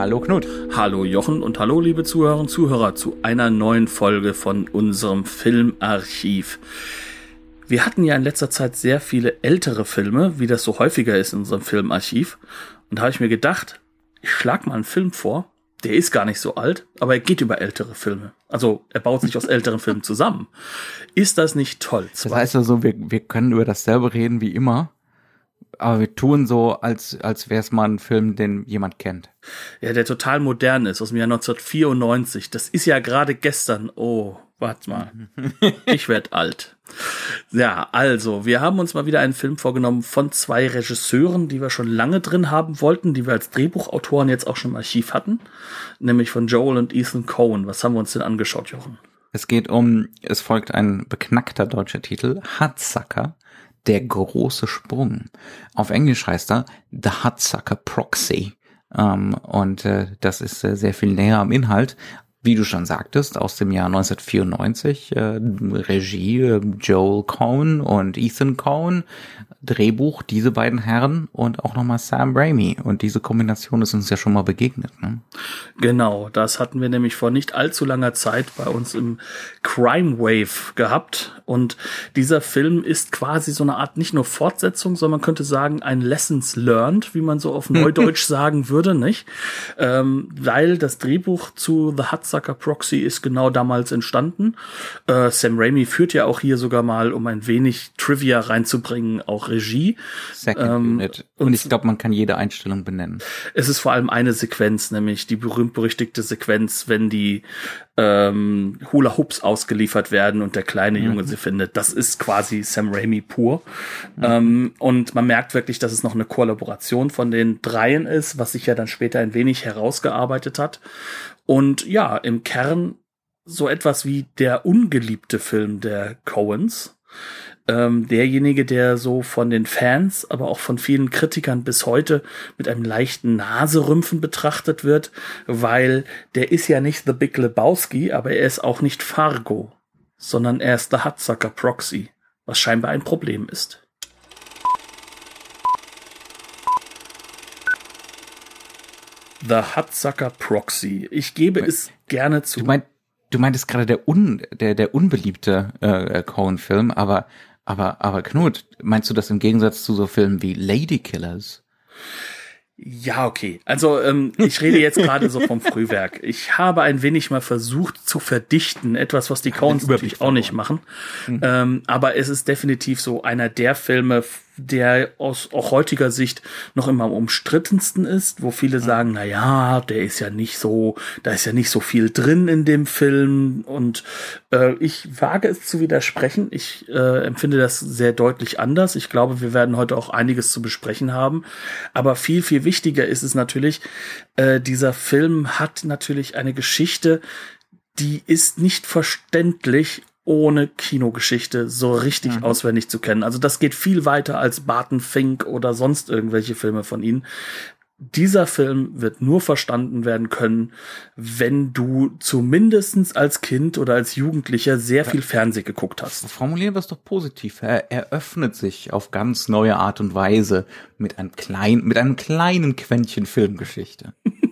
Hallo Knut. Hallo Jochen und hallo liebe Zuhörerinnen und Zuhörer zu einer neuen Folge von unserem Filmarchiv. Wir hatten ja in letzter Zeit sehr viele ältere Filme, wie das so häufiger ist in unserem Filmarchiv. Und da habe ich mir gedacht, ich schlag mal einen Film vor. Der ist gar nicht so alt, aber er geht über ältere Filme. Also er baut sich aus älteren Filmen zusammen. Ist das nicht toll? Das heißt also, wir, wir können über dasselbe reden wie immer aber wir tun so, als, als wäre es mal ein Film, den jemand kennt. Ja, der total modern ist, aus dem Jahr 1994. Das ist ja gerade gestern. Oh, warte mal. ich werd alt. Ja, also, wir haben uns mal wieder einen Film vorgenommen von zwei Regisseuren, die wir schon lange drin haben wollten, die wir als Drehbuchautoren jetzt auch schon im Archiv hatten, nämlich von Joel und Ethan Cohen. Was haben wir uns denn angeschaut, Jochen? Es geht um, es folgt ein beknackter deutscher Titel, Hardsucker der große Sprung. Auf Englisch heißt er The Hudsucker Proxy. Ähm, und äh, das ist äh, sehr viel näher am Inhalt. Wie du schon sagtest, aus dem Jahr 1994, äh, Regie äh, Joel Cohen und Ethan Cohen, Drehbuch diese beiden Herren und auch nochmal Sam Raimi. Und diese Kombination ist uns ja schon mal begegnet. Ne? Genau, das hatten wir nämlich vor nicht allzu langer Zeit bei uns im Crime Wave gehabt. Und dieser Film ist quasi so eine Art nicht nur Fortsetzung, sondern man könnte sagen ein Lessons Learned, wie man so auf Neudeutsch sagen würde, nicht? Ähm, weil das Drehbuch zu The Hudsucker Proxy ist genau damals entstanden. Äh, Sam Raimi führt ja auch hier sogar mal, um ein wenig Trivia reinzubringen, auch Regie. Second ähm, Unit. Und ich glaube, man kann jede Einstellung benennen. Es ist vor allem eine Sequenz, nämlich die berühmt-berüchtigte Sequenz, wenn die ähm, Hula Hoops ausgeliefert werden und der kleine mhm. Junge sie findet. Das ist quasi Sam Raimi pur. Mhm. Ähm, und man merkt wirklich, dass es noch eine Kollaboration von den dreien ist, was sich ja dann später ein wenig herausgearbeitet hat. Und ja, im Kern so etwas wie der ungeliebte Film der Coens ähm, derjenige, der so von den Fans, aber auch von vielen Kritikern bis heute mit einem leichten Naserümpfen betrachtet wird, weil der ist ja nicht The Big Lebowski, aber er ist auch nicht Fargo, sondern er ist The Hudsucker Proxy, was scheinbar ein Problem ist. The Hudsucker Proxy. Ich gebe es gerne zu. Du, mein, du meintest gerade der, un, der, der unbeliebte äh, Cohen-Film, aber aber, aber Knut, meinst du das im Gegensatz zu so Filmen wie Lady Killers? Ja, okay. Also ähm, ich rede jetzt gerade so vom Frühwerk. Ich habe ein wenig mal versucht zu verdichten, etwas, was die Coens natürlich auch nicht machen. Mhm. Ähm, aber es ist definitiv so einer der Filme, der aus auch heutiger Sicht noch immer am umstrittensten ist, wo viele sagen, na ja, der ist ja nicht so, da ist ja nicht so viel drin in dem Film und äh, ich wage es zu widersprechen. Ich äh, empfinde das sehr deutlich anders. Ich glaube, wir werden heute auch einiges zu besprechen haben, aber viel viel wichtiger ist es natürlich, äh, dieser Film hat natürlich eine Geschichte, die ist nicht verständlich ohne Kinogeschichte so richtig mhm. auswendig zu kennen. Also das geht viel weiter als Barton Fink oder sonst irgendwelche Filme von ihnen. Dieser Film wird nur verstanden werden können, wenn du zumindestens als Kind oder als Jugendlicher sehr viel Fernseh geguckt hast. Formulieren wir es doch positiv. Er eröffnet sich auf ganz neue Art und Weise mit einem kleinen, mit einem kleinen Quäntchen Filmgeschichte.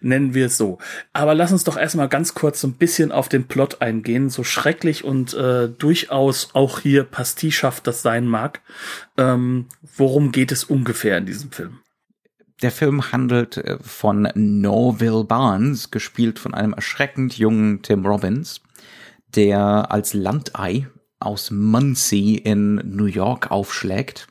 Nennen wir es so. Aber lass uns doch erstmal ganz kurz so ein bisschen auf den Plot eingehen, so schrecklich und äh, durchaus auch hier pastischhaft das sein mag. Ähm, worum geht es ungefähr in diesem Film? Der Film handelt äh, von Norville Barnes, gespielt von einem erschreckend jungen Tim Robbins, der als Landei aus Muncie in New York aufschlägt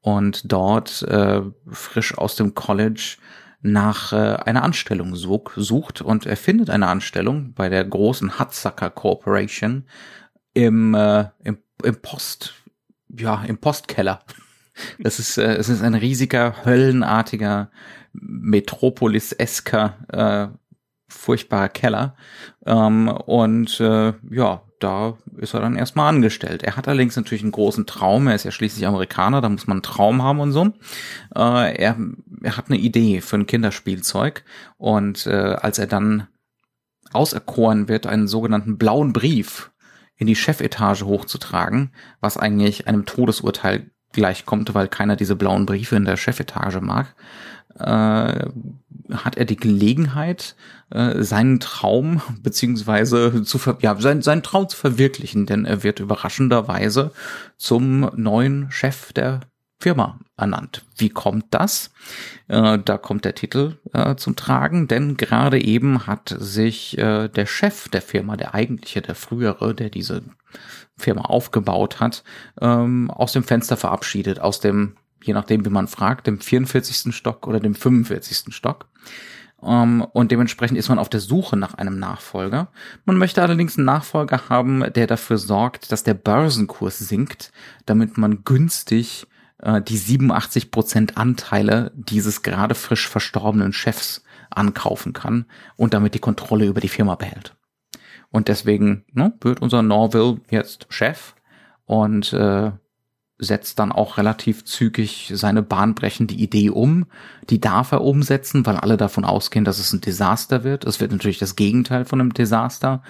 und dort äh, frisch aus dem College nach äh, einer Anstellung such, sucht und er findet eine Anstellung bei der großen Hudsucker Corporation im, äh, im, im Post, ja, im Postkeller. Es ist, äh, es ist ein riesiger, höllenartiger, Metropolis-esker äh, furchtbarer Keller. Ähm, und äh, ja, da ist er dann erstmal angestellt. Er hat allerdings natürlich einen großen Traum. Er ist ja schließlich Amerikaner, da muss man einen Traum haben und so. Äh, er, er hat eine Idee für ein Kinderspielzeug. Und äh, als er dann auserkoren wird, einen sogenannten blauen Brief in die Chefetage hochzutragen, was eigentlich einem Todesurteil gleichkommt, weil keiner diese blauen Briefe in der Chefetage mag, äh, hat er die Gelegenheit, äh, seinen Traum beziehungsweise zu ver ja, sein, seinen Traum zu verwirklichen, denn er wird überraschenderweise zum neuen Chef der Firma ernannt. Wie kommt das? Äh, da kommt der Titel äh, zum Tragen, denn gerade eben hat sich äh, der Chef der Firma, der eigentliche, der frühere, der diese Firma aufgebaut hat, ähm, aus dem Fenster verabschiedet, aus dem je nachdem, wie man fragt, dem 44. Stock oder dem 45. Stock. Um, ähm, und dementsprechend ist man auf der Suche nach einem Nachfolger. Man möchte allerdings einen Nachfolger haben, der dafür sorgt, dass der Börsenkurs sinkt, damit man günstig äh, die 87% Anteile dieses gerade frisch verstorbenen Chefs ankaufen kann und damit die Kontrolle über die Firma behält. Und deswegen ne, wird unser Norville jetzt Chef und äh, setzt dann auch relativ zügig seine bahnbrechende Idee um. Die darf er umsetzen, weil alle davon ausgehen, dass es ein Desaster wird. Es wird natürlich das Gegenteil von einem Desaster.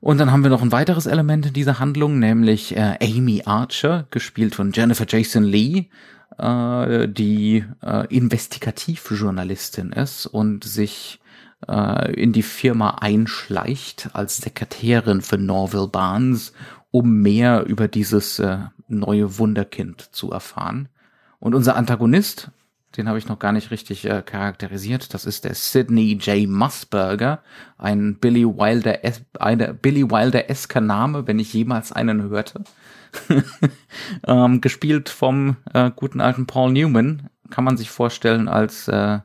Und dann haben wir noch ein weiteres Element in dieser Handlung, nämlich äh, Amy Archer, gespielt von Jennifer Jason Lee, äh, die äh, Investigativjournalistin ist und sich äh, in die Firma einschleicht als Sekretärin für Norville Barnes, um mehr über dieses äh, neue Wunderkind zu erfahren. Und unser Antagonist, den habe ich noch gar nicht richtig äh, charakterisiert, das ist der Sidney J. Musburger, ein Billy Wilder, eine Billy Wilder-esker Name, wenn ich jemals einen hörte. ähm, gespielt vom äh, guten alten Paul Newman, kann man sich vorstellen als äh,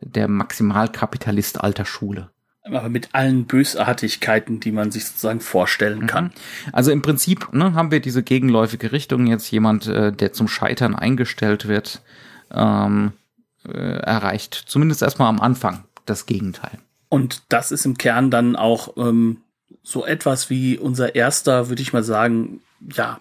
der Maximalkapitalist alter Schule aber mit allen Bösartigkeiten, die man sich sozusagen vorstellen kann. Mhm. Also im Prinzip ne, haben wir diese gegenläufige Richtung. Jetzt jemand, äh, der zum Scheitern eingestellt wird, ähm, äh, erreicht zumindest erstmal am Anfang das Gegenteil. Und das ist im Kern dann auch ähm, so etwas wie unser erster, würde ich mal sagen, ja,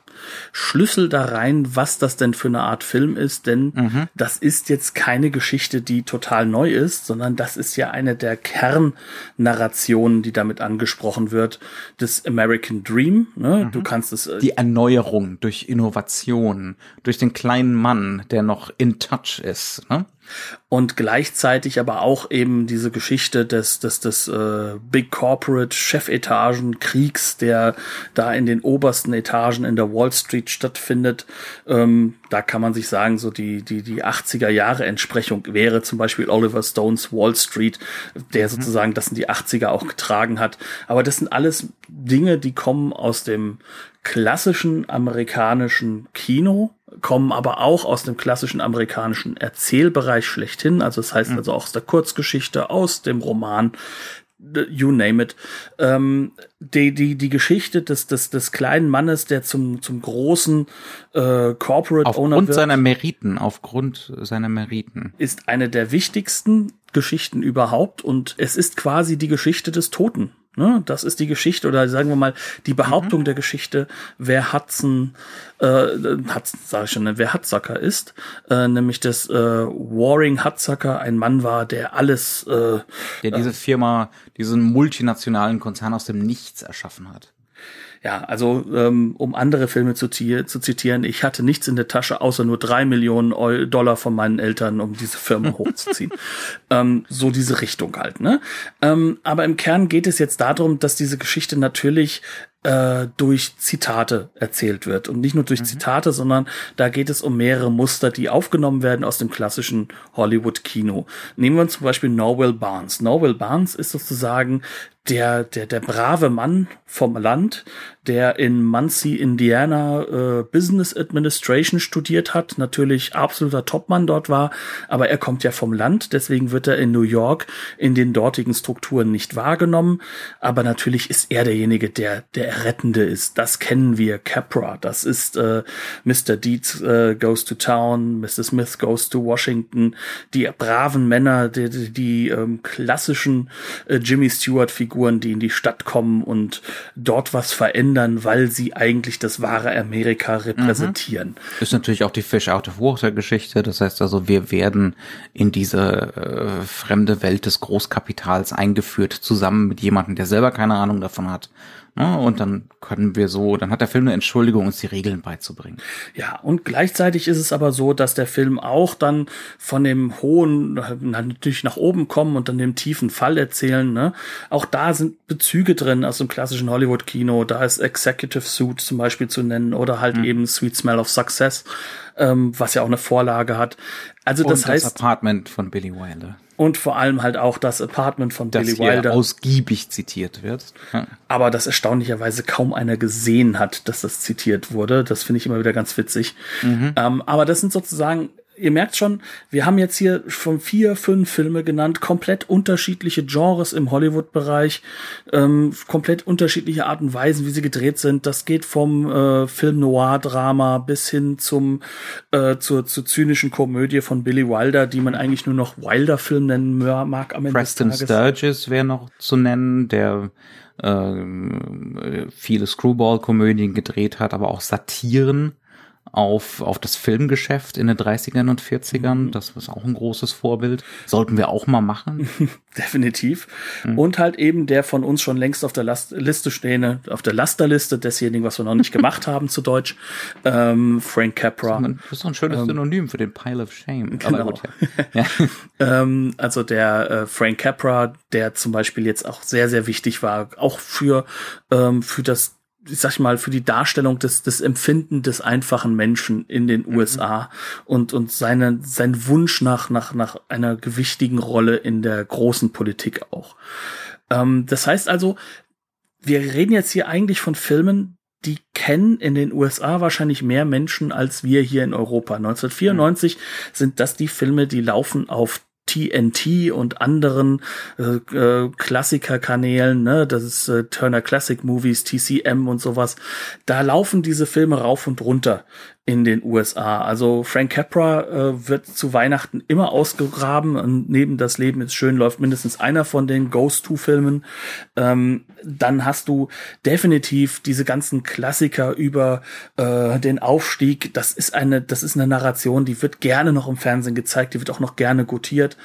Schlüssel da rein, was das denn für eine Art Film ist, denn mhm. das ist jetzt keine Geschichte, die total neu ist, sondern das ist ja eine der Kernnarrationen, die damit angesprochen wird, des American Dream. Ne? Mhm. Du kannst es. Äh, die Erneuerung durch Innovation, durch den kleinen Mann, der noch in Touch ist. Ne? Und gleichzeitig aber auch eben diese Geschichte des des des äh, Big Corporate Chefetagen Kriegs, der da in den obersten Etagen in der Wall Street stattfindet. Ähm, da kann man sich sagen, so die die die 80er Jahre Entsprechung wäre zum Beispiel Oliver Stones Wall Street, der mhm. sozusagen das in die 80er auch getragen hat. Aber das sind alles Dinge, die kommen aus dem klassischen amerikanischen Kino kommen aber auch aus dem klassischen amerikanischen Erzählbereich schlechthin. Also das heißt mhm. also auch aus der Kurzgeschichte, aus dem Roman, you name it. Ähm, die, die, die Geschichte des, des, des kleinen Mannes, der zum, zum großen äh, Corporate aufgrund Owner wird. Aufgrund seiner Meriten, aufgrund seiner Meriten. Ist eine der wichtigsten Geschichten überhaupt und es ist quasi die Geschichte des Toten. Ne? Das ist die Geschichte oder sagen wir mal die Behauptung mhm. der Geschichte, wer Hudson, äh, Hudson sage ich schon, ne, wer Hudsucker ist, äh, nämlich dass äh, Waring Hudsucker ein Mann war, der alles, äh, der diese Firma, diesen multinationalen Konzern aus dem Nichts erschaffen hat. Ja, also ähm, um andere Filme zu, zu, zitieren, ich hatte nichts in der Tasche, außer nur drei Millionen Dollar von meinen Eltern, um diese Firma hochzuziehen. ähm, so diese Richtung halt. Ne? Ähm, aber im Kern geht es jetzt darum, dass diese Geschichte natürlich äh, durch Zitate erzählt wird. Und nicht nur durch mhm. Zitate, sondern da geht es um mehrere Muster, die aufgenommen werden aus dem klassischen Hollywood-Kino. Nehmen wir zum Beispiel Norwell Barnes. Norwell Barnes ist sozusagen der, der, der brave Mann vom Land, der in Muncie, Indiana äh, Business Administration studiert hat, natürlich absoluter Topmann dort war, aber er kommt ja vom Land, deswegen wird er in New York in den dortigen Strukturen nicht wahrgenommen, aber natürlich ist er derjenige, der der Errettende ist. Das kennen wir, Capra, das ist äh, Mr. Deeds äh, goes to town, Mr. Smith goes to Washington, die braven Männer, die, die, die ähm, klassischen äh, Jimmy Stewart Figuren, die in die Stadt kommen und dort was verändern weil sie eigentlich das wahre Amerika repräsentieren. Mhm. Ist natürlich auch die Fish Out of Water Geschichte. Das heißt also, wir werden in diese äh, fremde Welt des Großkapitals eingeführt, zusammen mit jemandem, der selber keine Ahnung davon hat. Ne? Und dann können wir so, dann hat der Film eine Entschuldigung, uns die Regeln beizubringen. Ja, und gleichzeitig ist es aber so, dass der Film auch dann von dem hohen natürlich nach oben kommen und dann dem tiefen Fall erzählen. Ne? Auch da sind Bezüge drin aus dem klassischen Hollywood-Kino. Da ist Executive Suit zum Beispiel zu nennen oder halt mhm. eben Sweet Smell of Success, ähm, was ja auch eine Vorlage hat. Also das und heißt das Apartment von Billy Wilder und vor allem halt auch das Apartment von das Billy Wilder. ausgiebig zitiert wird. Ja. Aber das erstaunlicherweise kaum einer gesehen hat, dass das zitiert wurde. Das finde ich immer wieder ganz witzig. Mhm. Ähm, aber das sind sozusagen ihr merkt schon, wir haben jetzt hier schon vier, fünf Filme genannt, komplett unterschiedliche Genres im Hollywood-Bereich, ähm, komplett unterschiedliche Arten und Weisen, wie sie gedreht sind. Das geht vom äh, Film Noir-Drama bis hin zum äh, zur, zur zynischen Komödie von Billy Wilder, die man eigentlich nur noch Wilder-Film nennen mag am Ende Preston des Tages. Sturges wäre noch zu nennen, der äh, viele Screwball-Komödien gedreht hat, aber auch Satiren auf, auf das Filmgeschäft in den 30ern und 40ern. Mhm. Das ist auch ein großes Vorbild. Sollten wir auch mal machen. Definitiv. Mhm. Und halt eben der von uns schon längst auf der Last Liste stehende, auf der Lasterliste desjenigen, was wir noch nicht gemacht haben zu Deutsch, ähm, Frank Capra. Das ist, doch ein schönes ähm, Synonym für den Pile of Shame. Genau. Gut, ja. ähm, also der äh, Frank Capra, der zum Beispiel jetzt auch sehr, sehr wichtig war, auch für, ähm, für das ich sag mal, für die Darstellung des, des Empfinden des einfachen Menschen in den mhm. USA und, und seine, sein Wunsch nach, nach, nach einer gewichtigen Rolle in der großen Politik auch. Ähm, das heißt also, wir reden jetzt hier eigentlich von Filmen, die kennen in den USA wahrscheinlich mehr Menschen als wir hier in Europa. 1994 mhm. sind das die Filme, die laufen auf TNT und anderen äh, äh, Klassikerkanälen, ne, das ist äh, Turner Classic Movies, TCM und sowas, da laufen diese Filme rauf und runter in den USA. Also Frank Capra äh, wird zu Weihnachten immer ausgegraben und neben Das Leben ist schön läuft mindestens einer von den Ghost-Two-Filmen. Ähm, dann hast du definitiv diese ganzen Klassiker über äh, den Aufstieg. Das ist eine, das ist eine Narration, die wird gerne noch im Fernsehen gezeigt, die wird auch noch gerne gutiert.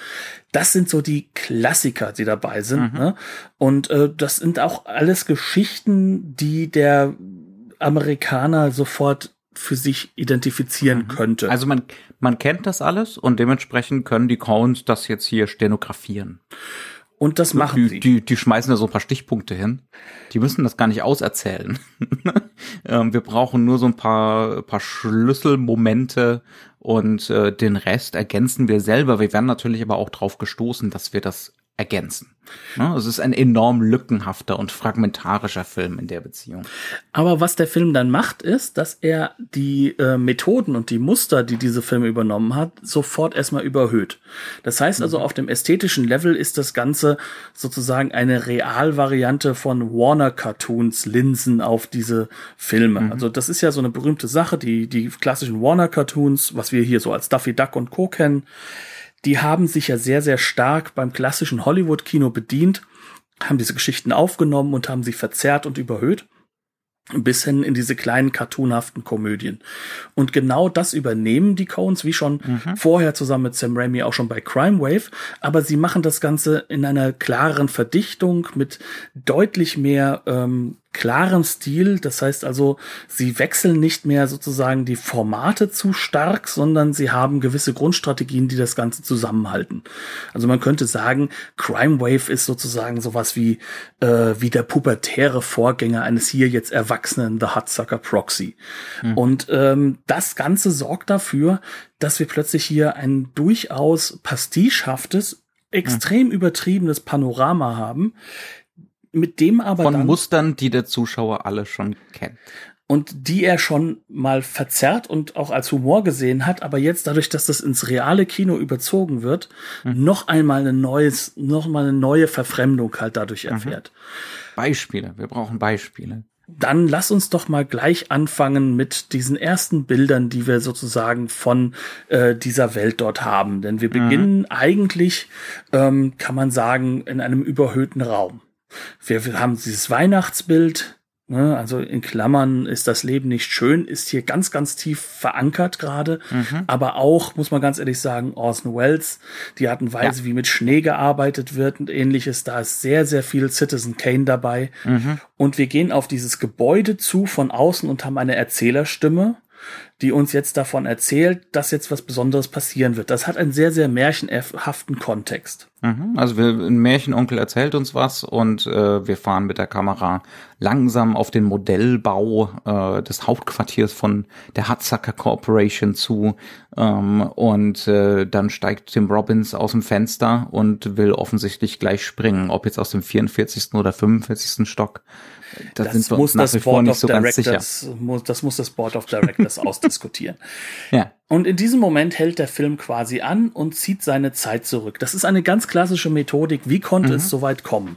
Das sind so die Klassiker, die dabei sind. Mhm. Ne? Und äh, das sind auch alles Geschichten, die der Amerikaner sofort für sich identifizieren mhm. könnte. Also man, man kennt das alles und dementsprechend können die Coens das jetzt hier stenografieren. Und das machen die, sie. Die, die schmeißen da so ein paar Stichpunkte hin. Die müssen das gar nicht auserzählen. ähm, wir brauchen nur so ein paar, paar Schlüsselmomente und äh, den Rest ergänzen wir selber. Wir werden natürlich aber auch drauf gestoßen, dass wir das ergänzen. Ne? Es ist ein enorm lückenhafter und fragmentarischer Film in der Beziehung. Aber was der Film dann macht, ist, dass er die äh, Methoden und die Muster, die diese Filme übernommen hat, sofort erstmal überhöht. Das heißt also, mhm. auf dem ästhetischen Level ist das Ganze sozusagen eine Realvariante von Warner Cartoons Linsen auf diese Filme. Mhm. Also das ist ja so eine berühmte Sache, die, die klassischen Warner Cartoons, was wir hier so als Duffy Duck und Co. kennen die haben sich ja sehr, sehr stark beim klassischen Hollywood-Kino bedient, haben diese Geschichten aufgenommen und haben sie verzerrt und überhöht bis hin in diese kleinen cartoonhaften Komödien. Und genau das übernehmen die Coens, wie schon mhm. vorher zusammen mit Sam Raimi auch schon bei Crime Wave, aber sie machen das Ganze in einer klareren Verdichtung mit deutlich mehr ähm, klaren Stil. Das heißt also, sie wechseln nicht mehr sozusagen die Formate zu stark, sondern sie haben gewisse Grundstrategien, die das Ganze zusammenhalten. Also man könnte sagen, Crime Wave ist sozusagen sowas wie, äh, wie der pubertäre Vorgänger eines hier jetzt erwachsenen The Hudsucker Proxy. Mhm. Und ähm, das Ganze sorgt dafür, dass wir plötzlich hier ein durchaus pastichhaftes, extrem mhm. übertriebenes Panorama haben, mit dem aber Von dann, Mustern, die der Zuschauer alle schon kennt und die er schon mal verzerrt und auch als Humor gesehen hat, aber jetzt dadurch, dass das ins reale Kino überzogen wird, mhm. noch einmal ein neues, noch mal eine neue Verfremdung halt dadurch mhm. erfährt. Beispiele, wir brauchen Beispiele. Dann lass uns doch mal gleich anfangen mit diesen ersten Bildern, die wir sozusagen von äh, dieser Welt dort haben. Denn wir mhm. beginnen eigentlich, ähm, kann man sagen, in einem überhöhten Raum. Wir, wir haben dieses Weihnachtsbild, Ne, also in Klammern ist das Leben nicht schön, ist hier ganz, ganz tief verankert gerade. Mhm. Aber auch, muss man ganz ehrlich sagen, Orson Welles, die Art und Weise, ja. wie mit Schnee gearbeitet wird und ähnliches, da ist sehr, sehr viel Citizen Kane dabei. Mhm. Und wir gehen auf dieses Gebäude zu von außen und haben eine Erzählerstimme die uns jetzt davon erzählt, dass jetzt was Besonderes passieren wird. Das hat einen sehr, sehr märchenhaften Kontext. Mhm. Also wir, ein Märchenonkel erzählt uns was und äh, wir fahren mit der Kamera langsam auf den Modellbau äh, des Hauptquartiers von der Hudsucker Corporation zu ähm, und äh, dann steigt Tim Robbins aus dem Fenster und will offensichtlich gleich springen, ob jetzt aus dem 44. oder 45. Stock. Da das sind wir nach wie vor nicht so sicher. Muss, das muss das Board of Directors ausdiskutieren. Ja. Und in diesem Moment hält der Film quasi an und zieht seine Zeit zurück. Das ist eine ganz klassische Methodik. Wie konnte mhm. es so weit kommen?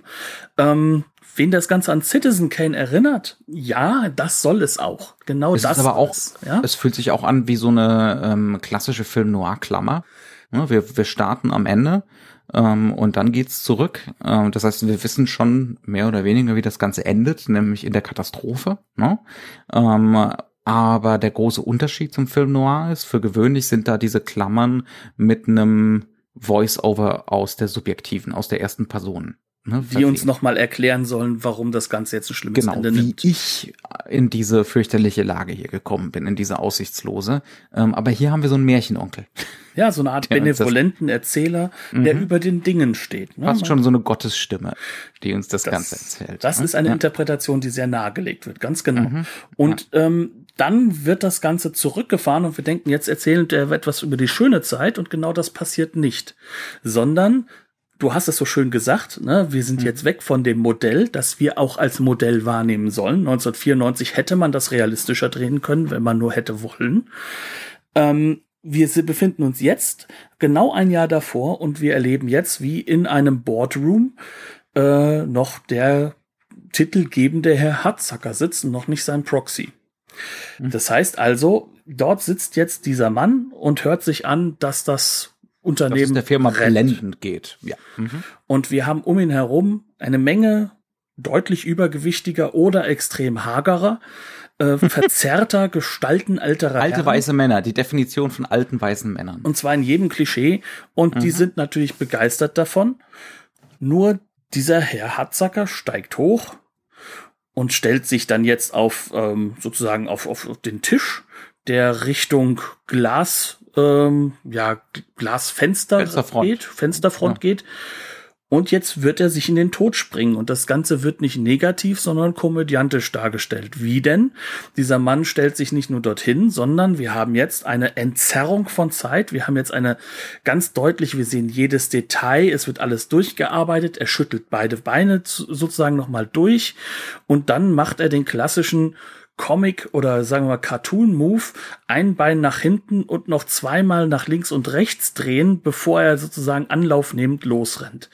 Ähm, wen das Ganze an Citizen Kane erinnert, ja, das soll es auch. Genau es das. Ist aber auch, ja? Es fühlt sich auch an wie so eine ähm, klassische Film-Noir-Klammer. Ja, wir, wir starten am Ende ähm, und dann geht's zurück. Ähm, das heißt, wir wissen schon mehr oder weniger, wie das Ganze endet, nämlich in der Katastrophe. Ne? Ähm, aber der große Unterschied zum Film Noir ist, für gewöhnlich sind da diese Klammern mit einem Voice-Over aus der subjektiven, aus der ersten Person. Ne, die uns nochmal erklären sollen, warum das Ganze jetzt ein schlimmes genau, Ende nimmt. Wie ich in diese fürchterliche Lage hier gekommen bin, in diese aussichtslose. Ähm, aber hier haben wir so einen Märchenonkel. Ja, so eine Art benevolenten Erzähler, der mhm. über den Dingen steht. Ne? Fast schon so eine Gottesstimme, die uns das, das Ganze erzählt. Das ne? ist eine ja. Interpretation, die sehr nahegelegt wird, ganz genau. Mhm. Und ja. ähm, dann wird das Ganze zurückgefahren und wir denken, jetzt erzählt er etwas über die schöne Zeit und genau das passiert nicht. Sondern du hast es so schön gesagt, ne? wir sind mhm. jetzt weg von dem Modell, das wir auch als Modell wahrnehmen sollen. 1994 hätte man das realistischer drehen können, wenn man nur hätte wollen. Ähm, wir befinden uns jetzt genau ein Jahr davor und wir erleben jetzt, wie in einem Boardroom äh, noch der titelgebende Herr Hatzacker sitzt und noch nicht sein Proxy. Mhm. Das heißt also, dort sitzt jetzt dieser Mann und hört sich an, dass das Unternehmen dass es der Firma blendend geht. Ja. Mhm. Und wir haben um ihn herum eine Menge deutlich übergewichtiger oder extrem hagerer, äh, verzerrter Gestalten alterer Alte Herren. weiße Männer, die Definition von alten weißen Männern. Und zwar in jedem Klischee. Und mhm. die sind natürlich begeistert davon. Nur dieser Herr Hatzacker steigt hoch und stellt sich dann jetzt auf ähm, sozusagen auf, auf den Tisch, der Richtung Glas ähm, ja, Glasfenster Fensterfront. geht, Fensterfront ja. geht. Und jetzt wird er sich in den Tod springen. Und das Ganze wird nicht negativ, sondern komödiantisch dargestellt. Wie denn? Dieser Mann stellt sich nicht nur dorthin, sondern wir haben jetzt eine Entzerrung von Zeit. Wir haben jetzt eine ganz deutlich, wir sehen jedes Detail. Es wird alles durchgearbeitet. Er schüttelt beide Beine sozusagen nochmal durch. Und dann macht er den klassischen Comic oder sagen wir mal Cartoon-Move, ein Bein nach hinten und noch zweimal nach links und rechts drehen, bevor er sozusagen anlaufnehmend losrennt.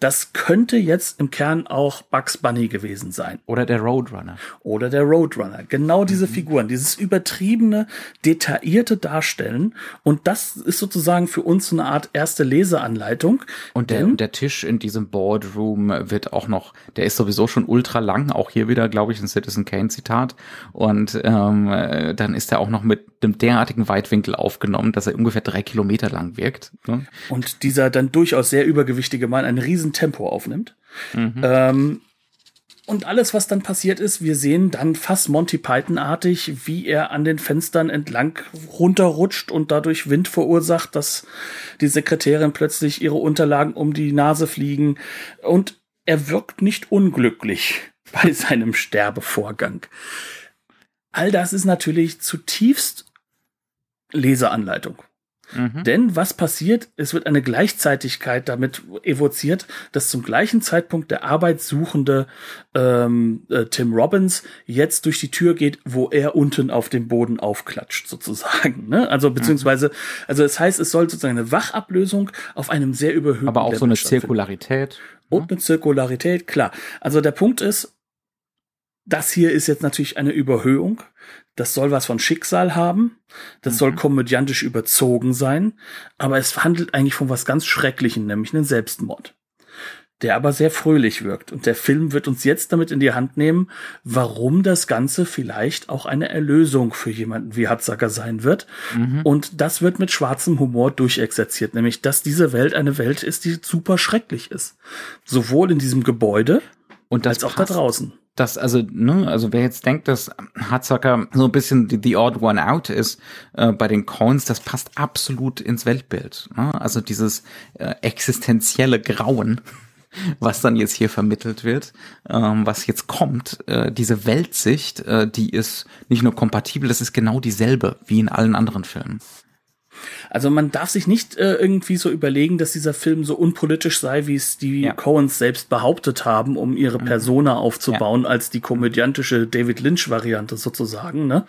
Das könnte jetzt im Kern auch Bugs Bunny gewesen sein. Oder der Roadrunner. Oder der Roadrunner. Genau diese mhm. Figuren, dieses übertriebene, detaillierte Darstellen. Und das ist sozusagen für uns so eine Art erste Leseanleitung. Und der, und der Tisch in diesem Boardroom wird auch noch, der ist sowieso schon ultra lang. Auch hier wieder, glaube ich, ein Citizen Kane Zitat. Und ähm, äh, dann ist er auch noch mit einem derartigen Weitwinkel aufgenommen, dass er ungefähr drei Kilometer lang wirkt. Ne? Und dieser dann durchaus sehr übergewichtige Mann ein Riesentempo aufnimmt. Mhm. Ähm, und alles, was dann passiert ist, wir sehen dann fast Monty Python-artig, wie er an den Fenstern entlang runterrutscht und dadurch Wind verursacht, dass die Sekretärin plötzlich ihre Unterlagen um die Nase fliegen. Und er wirkt nicht unglücklich bei seinem Sterbevorgang. All das ist natürlich zutiefst Leseanleitung. Mhm. Denn was passiert? Es wird eine Gleichzeitigkeit damit evoziert, dass zum gleichen Zeitpunkt der arbeitssuchende ähm, äh, Tim Robbins jetzt durch die Tür geht, wo er unten auf dem Boden aufklatscht, sozusagen. Ne? Also beziehungsweise, also das heißt, es soll sozusagen eine Wachablösung auf einem sehr überhöhten Aber auch Level so eine Zirkularität. Und eine Zirkularität, klar. Also der Punkt ist, das hier ist jetzt natürlich eine Überhöhung. Das soll was von Schicksal haben. Das mhm. soll komödiantisch überzogen sein. Aber es handelt eigentlich von was ganz Schrecklichen, nämlich einen Selbstmord. Der aber sehr fröhlich wirkt. Und der Film wird uns jetzt damit in die Hand nehmen, warum das Ganze vielleicht auch eine Erlösung für jemanden wie Hatzacker sein wird. Mhm. Und das wird mit schwarzem Humor durchexerziert. Nämlich, dass diese Welt eine Welt ist, die super schrecklich ist. Sowohl in diesem Gebäude und als auch da draußen dass also ne, also wer jetzt denkt, dass Hardsucker so ein bisschen the, the odd one out ist äh, bei den Coins, das passt absolut ins Weltbild. Ne? Also dieses äh, existenzielle Grauen, was dann jetzt hier vermittelt wird, ähm, was jetzt kommt, äh, diese Weltsicht, äh, die ist nicht nur kompatibel, das ist genau dieselbe wie in allen anderen Filmen. Also man darf sich nicht äh, irgendwie so überlegen, dass dieser Film so unpolitisch sei, wie es die ja. Coens selbst behauptet haben, um ihre mhm. Persona aufzubauen, ja. als die komödiantische David Lynch-Variante sozusagen. Ne?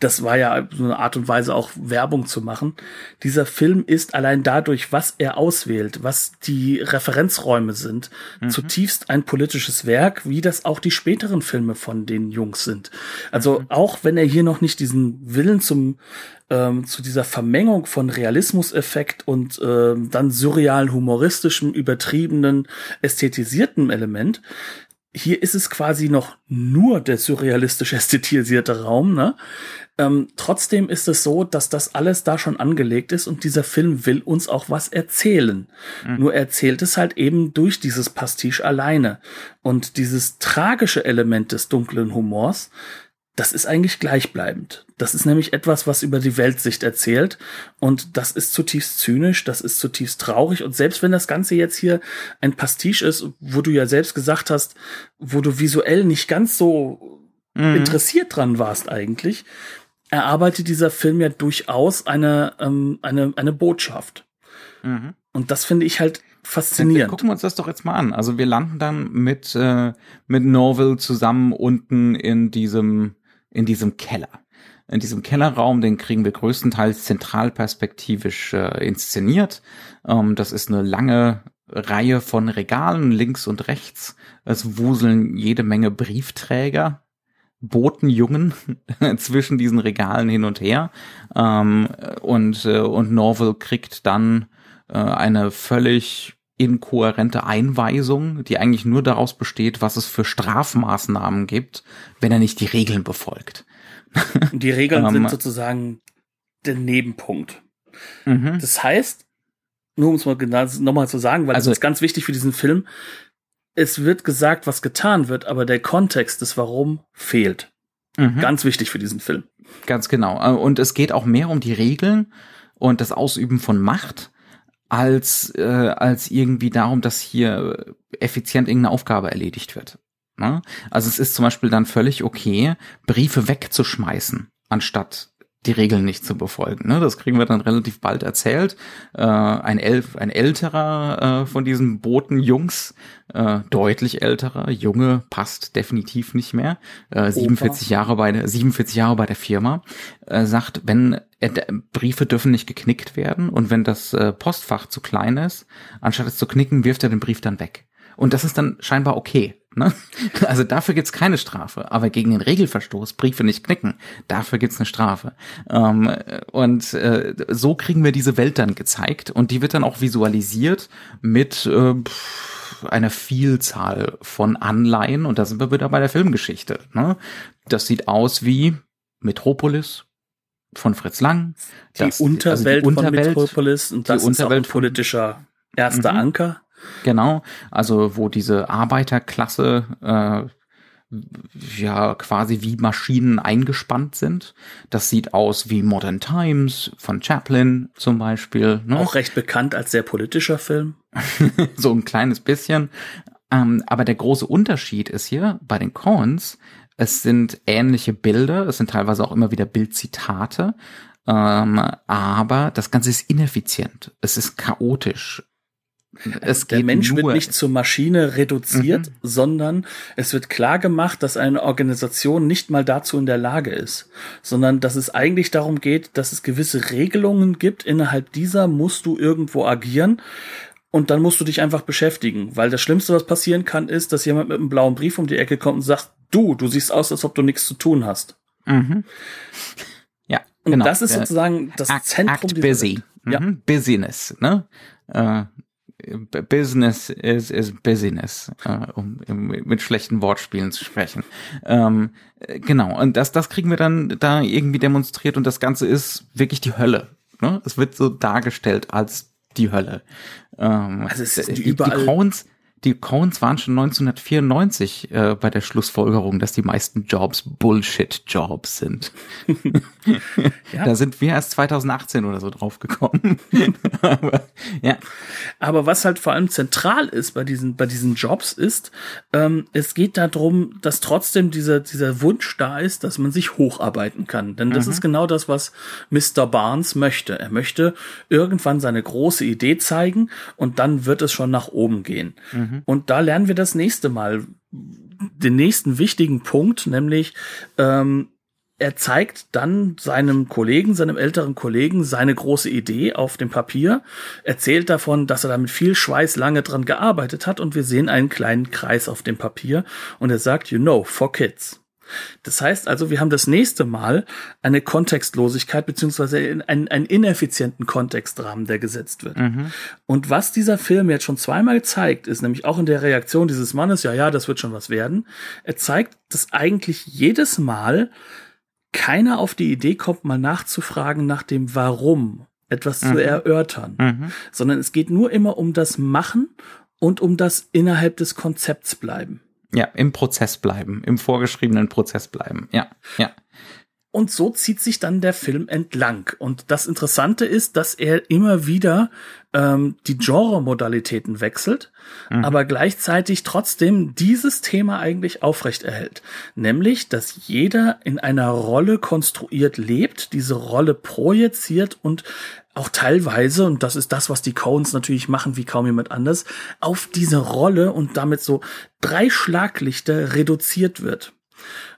Das war ja so eine Art und Weise auch Werbung zu machen. Dieser Film ist allein dadurch, was er auswählt, was die Referenzräume sind, mhm. zutiefst ein politisches Werk, wie das auch die späteren Filme von den Jungs sind. Also mhm. auch wenn er hier noch nicht diesen Willen zum ähm, zu dieser Vermengung von Realismuseffekt und ähm, dann surrealen, humoristischem, übertriebenen, ästhetisierten Element. Hier ist es quasi noch nur der surrealistisch ästhetisierte Raum, ne? Ähm, trotzdem ist es so, dass das alles da schon angelegt ist und dieser Film will uns auch was erzählen. Mhm. Nur erzählt es halt eben durch dieses Pastiche alleine. Und dieses tragische Element des dunklen Humors, das ist eigentlich gleichbleibend. Das ist nämlich etwas, was über die Weltsicht erzählt. Und das ist zutiefst zynisch, das ist zutiefst traurig. Und selbst wenn das Ganze jetzt hier ein Pastiche ist, wo du ja selbst gesagt hast, wo du visuell nicht ganz so mhm. interessiert dran warst eigentlich, erarbeitet dieser Film ja durchaus eine, ähm, eine, eine Botschaft. Mhm. Und das finde ich halt faszinierend. Gucken wir uns das doch jetzt mal an. Also wir landen dann mit, äh, mit Norville zusammen unten in diesem in diesem Keller. In diesem Kellerraum, den kriegen wir größtenteils zentralperspektivisch äh, inszeniert. Ähm, das ist eine lange Reihe von Regalen links und rechts. Es wuseln jede Menge Briefträger, Botenjungen zwischen diesen Regalen hin und her. Ähm, und, äh, und Norval kriegt dann äh, eine völlig inkohärente Einweisung, die eigentlich nur daraus besteht, was es für Strafmaßnahmen gibt, wenn er nicht die Regeln befolgt. Die Regeln sind ähm, sozusagen der Nebenpunkt. Mhm. Das heißt, nur um es mal genau nochmal zu sagen, weil also, das ist ganz wichtig für diesen Film, es wird gesagt, was getan wird, aber der Kontext des Warum fehlt. Mhm. Ganz wichtig für diesen Film. Ganz genau. Und es geht auch mehr um die Regeln und das Ausüben von Macht als, äh, als irgendwie darum, dass hier effizient irgendeine Aufgabe erledigt wird. Ne? Also es ist zum Beispiel dann völlig okay, Briefe wegzuschmeißen, anstatt die Regeln nicht zu befolgen. Ne? Das kriegen wir dann relativ bald erzählt. Äh, ein, Elf, ein älterer äh, von diesen Boten-Jungs, äh, deutlich älterer, Junge passt definitiv nicht mehr, äh, 47 Jahre bei der 47 Jahre bei der Firma, äh, sagt, wenn äh, Briefe dürfen nicht geknickt werden und wenn das äh, Postfach zu klein ist, anstatt es zu knicken, wirft er den Brief dann weg. Und das ist dann scheinbar okay. Ne? Also dafür gibt's keine Strafe. Aber gegen den Regelverstoß, Briefe nicht knicken, dafür gibt's eine Strafe. Ähm, und äh, so kriegen wir diese Welt dann gezeigt. Und die wird dann auch visualisiert mit äh, einer Vielzahl von Anleihen. Und da sind wir wieder bei der Filmgeschichte. Ne? Das sieht aus wie Metropolis, von Fritz Lang. Die das, Unterwelt, also die Unterwelt von Metropolis und das die Unterwelt ist auch ein politischer erster mhm. Anker. Genau, also wo diese Arbeiterklasse äh, ja quasi wie Maschinen eingespannt sind. Das sieht aus wie Modern Times von Chaplin zum Beispiel. Ne? Auch recht bekannt als sehr politischer Film. so ein kleines bisschen. Ähm, aber der große Unterschied ist hier bei den Coens, es sind ähnliche Bilder, es sind teilweise auch immer wieder Bildzitate, Ähm, aber das Ganze ist ineffizient. Es ist chaotisch. Es der Mensch wird nicht zur Maschine reduziert, mhm. sondern es wird klar gemacht, dass eine Organisation nicht mal dazu in der Lage ist, sondern dass es eigentlich darum geht, dass es gewisse Regelungen gibt. Innerhalb dieser musst du irgendwo agieren. Und dann musst du dich einfach beschäftigen, weil das Schlimmste, was passieren kann, ist, dass jemand mit einem blauen Brief um die Ecke kommt und sagt, du, du siehst aus, als ob du nichts zu tun hast. Mhm. Ja, und genau. das ist sozusagen das act, Zentrum act busy. Ja. Mhm. Business, ne? Äh, Business is, is Business, äh, um mit schlechten Wortspielen zu sprechen. Ähm, äh, genau, und das, das kriegen wir dann da irgendwie demonstriert und das Ganze ist wirklich die Hölle. Ne? Es wird so dargestellt als die Hölle. Ähm, also es ist die, überall die Coens, die Coens waren schon 1994 äh, bei der Schlussfolgerung, dass die meisten Jobs Bullshit-Jobs sind. ja. Da sind wir erst 2018 oder so drauf gekommen. Aber, ja. Aber was halt vor allem zentral ist bei diesen, bei diesen Jobs ist, ähm, es geht darum, dass trotzdem dieser, dieser Wunsch da ist, dass man sich hocharbeiten kann. Denn das mhm. ist genau das, was Mr. Barnes möchte. Er möchte irgendwann seine große Idee zeigen und dann wird es schon nach oben gehen. Mhm. Mhm. Und da lernen wir das nächste Mal den nächsten wichtigen Punkt, nämlich ähm, er zeigt dann seinem Kollegen, seinem älteren Kollegen, seine große Idee auf dem Papier, erzählt davon, dass er da mit viel Schweiß lange dran gearbeitet hat und wir sehen einen kleinen Kreis auf dem Papier und er sagt, you know, for kids. Das heißt also, wir haben das nächste Mal eine Kontextlosigkeit beziehungsweise einen, einen ineffizienten Kontextrahmen, der gesetzt wird. Mhm. Und was dieser Film jetzt schon zweimal zeigt, ist nämlich auch in der Reaktion dieses Mannes, ja, ja, das wird schon was werden. Er zeigt, dass eigentlich jedes Mal keiner auf die Idee kommt, mal nachzufragen nach dem Warum etwas mhm. zu erörtern, mhm. sondern es geht nur immer um das Machen und um das innerhalb des Konzepts bleiben. Ja, im Prozess bleiben, im vorgeschriebenen Prozess bleiben. Ja, ja. Und so zieht sich dann der Film entlang. Und das Interessante ist, dass er immer wieder ähm, die Genre-Modalitäten wechselt, mhm. aber gleichzeitig trotzdem dieses Thema eigentlich aufrechterhält. Nämlich, dass jeder in einer Rolle konstruiert lebt, diese Rolle projiziert und auch teilweise, und das ist das, was die Coens natürlich machen, wie kaum jemand anders, auf diese Rolle und damit so drei Schlaglichter reduziert wird.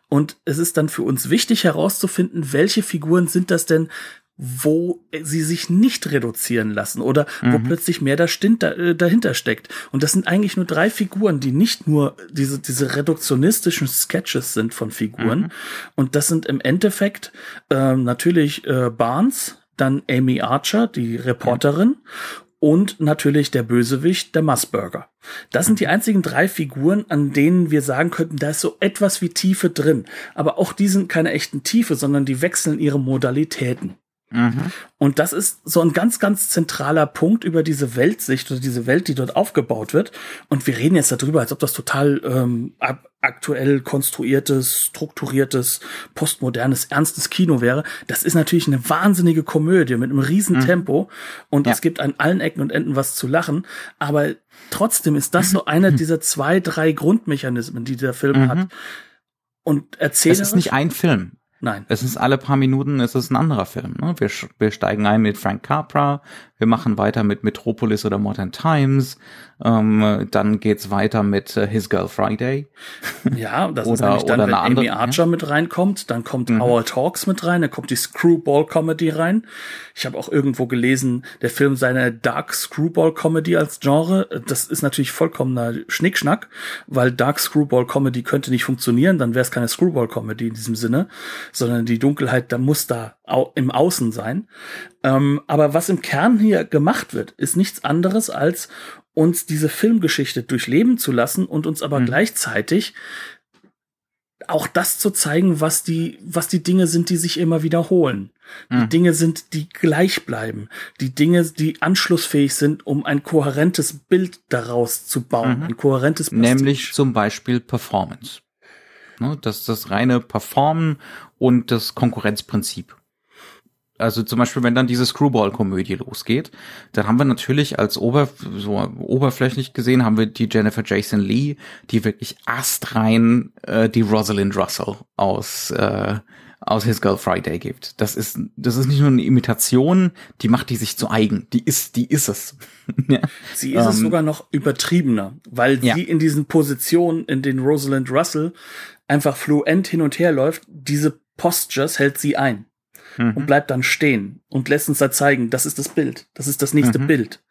Und es ist dann für uns wichtig herauszufinden, welche Figuren sind das denn, wo sie sich nicht reduzieren lassen oder mhm. wo plötzlich mehr da stimmt, da, äh, dahinter steckt. Und das sind eigentlich nur drei Figuren, die nicht nur diese, diese reduktionistischen Sketches sind von Figuren. Mhm. Und das sind im Endeffekt ähm, natürlich äh, Barnes, dann Amy Archer, die Reporterin, und natürlich der Bösewicht, der Musburger. Das sind die einzigen drei Figuren, an denen wir sagen könnten, da ist so etwas wie Tiefe drin. Aber auch die sind keine echten Tiefe, sondern die wechseln ihre Modalitäten. Mhm. Und das ist so ein ganz, ganz zentraler Punkt über diese Weltsicht oder diese Welt, die dort aufgebaut wird. Und wir reden jetzt darüber, als ob das total ähm, aktuell konstruiertes, strukturiertes, postmodernes, ernstes Kino wäre. Das ist natürlich eine wahnsinnige Komödie mit einem riesen mhm. Tempo. Und ja. es gibt an allen Ecken und Enden was zu lachen. Aber trotzdem ist das so einer dieser zwei, drei Grundmechanismen, die der Film mhm. hat. Und erzählt. Es ist nicht ein Film. Nein. Es ist alle paar Minuten, es ist ein anderer Film. Ne? Wir, wir steigen ein mit Frank Capra, wir machen weiter mit Metropolis oder Modern Times, ähm, dann geht's weiter mit uh, His Girl Friday. Ja, das oder, ist nämlich dann, wenn Amy Archer ja. mit reinkommt, dann kommt mhm. Our Talks mit rein, dann kommt die Screwball Comedy rein. Ich habe auch irgendwo gelesen, der Film sei eine Dark Screwball Comedy als Genre. Das ist natürlich vollkommener Schnickschnack, weil Dark Screwball Comedy könnte nicht funktionieren, dann wäre es keine Screwball Comedy in diesem Sinne, sondern die Dunkelheit, da muss da au im Außen sein. Ähm, aber was im Kern hier gemacht wird, ist nichts anderes als uns diese Filmgeschichte durchleben zu lassen und uns aber mhm. gleichzeitig auch das zu zeigen, was die, was die Dinge sind, die sich immer wiederholen. Die mhm. Dinge sind, die gleich bleiben. Die Dinge, die anschlussfähig sind, um ein kohärentes Bild daraus zu bauen. Mhm. Ein kohärentes Prestige. Nämlich zum Beispiel Performance. Ne, das, das reine Performen und das Konkurrenzprinzip. Also zum Beispiel, wenn dann diese Screwball-Komödie losgeht, dann haben wir natürlich als Ober, so oberflächlich gesehen, haben wir die Jennifer Jason Lee, die wirklich astrein äh, die Rosalind Russell aus, äh, aus His Girl Friday gibt. Das ist, das ist nicht nur eine Imitation, die macht die sich zu eigen. Die ist, die ist es. ja. Sie ist ähm, es sogar noch übertriebener, weil ja. sie in diesen Positionen, in denen Rosalind Russell einfach fluent hin und her läuft, diese Postures hält sie ein mhm. und bleibt dann stehen und lässt uns da zeigen, das ist das Bild, das ist das nächste mhm. Bild.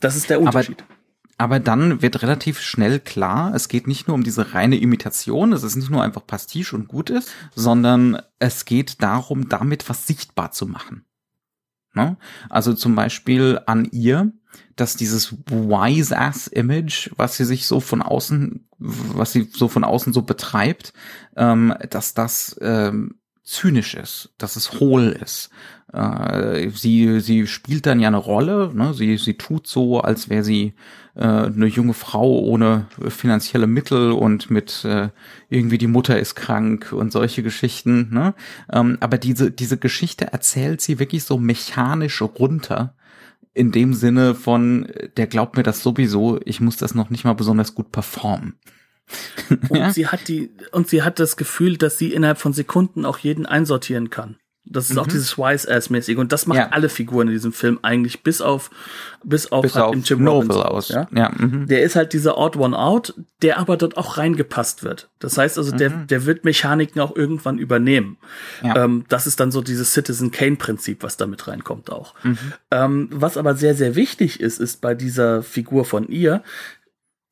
Das ist der Unterschied. Aber aber dann wird relativ schnell klar, es geht nicht nur um diese reine Imitation, es ist nicht nur einfach Pastiche und gut ist, sondern es geht darum, damit was sichtbar zu machen. Ne? Also zum Beispiel an ihr, dass dieses Wise-Ass-Image, was sie sich so von außen, was sie so von außen so betreibt, ähm, dass das ähm, zynisch ist, dass es hohl ist. Äh, sie, sie spielt dann ja eine Rolle, ne? sie, sie tut so, als wäre sie äh, eine junge Frau ohne finanzielle Mittel und mit äh, irgendwie die Mutter ist krank und solche Geschichten. Ne? Ähm, aber diese, diese Geschichte erzählt sie wirklich so mechanisch runter. In dem Sinne von, der glaubt mir das sowieso, ich muss das noch nicht mal besonders gut performen. Und ja? sie hat die, und sie hat das Gefühl, dass sie innerhalb von Sekunden auch jeden einsortieren kann. Das ist mhm. auch dieses Wise-Ass-mäßige. Und das macht ja. alle Figuren in diesem Film eigentlich, bis auf, bis auf, bis halt auf Jim Noble aus. Ja? ja mhm. Der ist halt dieser Odd One Out, der aber dort auch reingepasst wird. Das heißt also, mhm. der, der wird Mechaniken auch irgendwann übernehmen. Ja. Ähm, das ist dann so dieses Citizen Kane-Prinzip, was da mit reinkommt auch. Mhm. Ähm, was aber sehr, sehr wichtig ist, ist bei dieser Figur von ihr,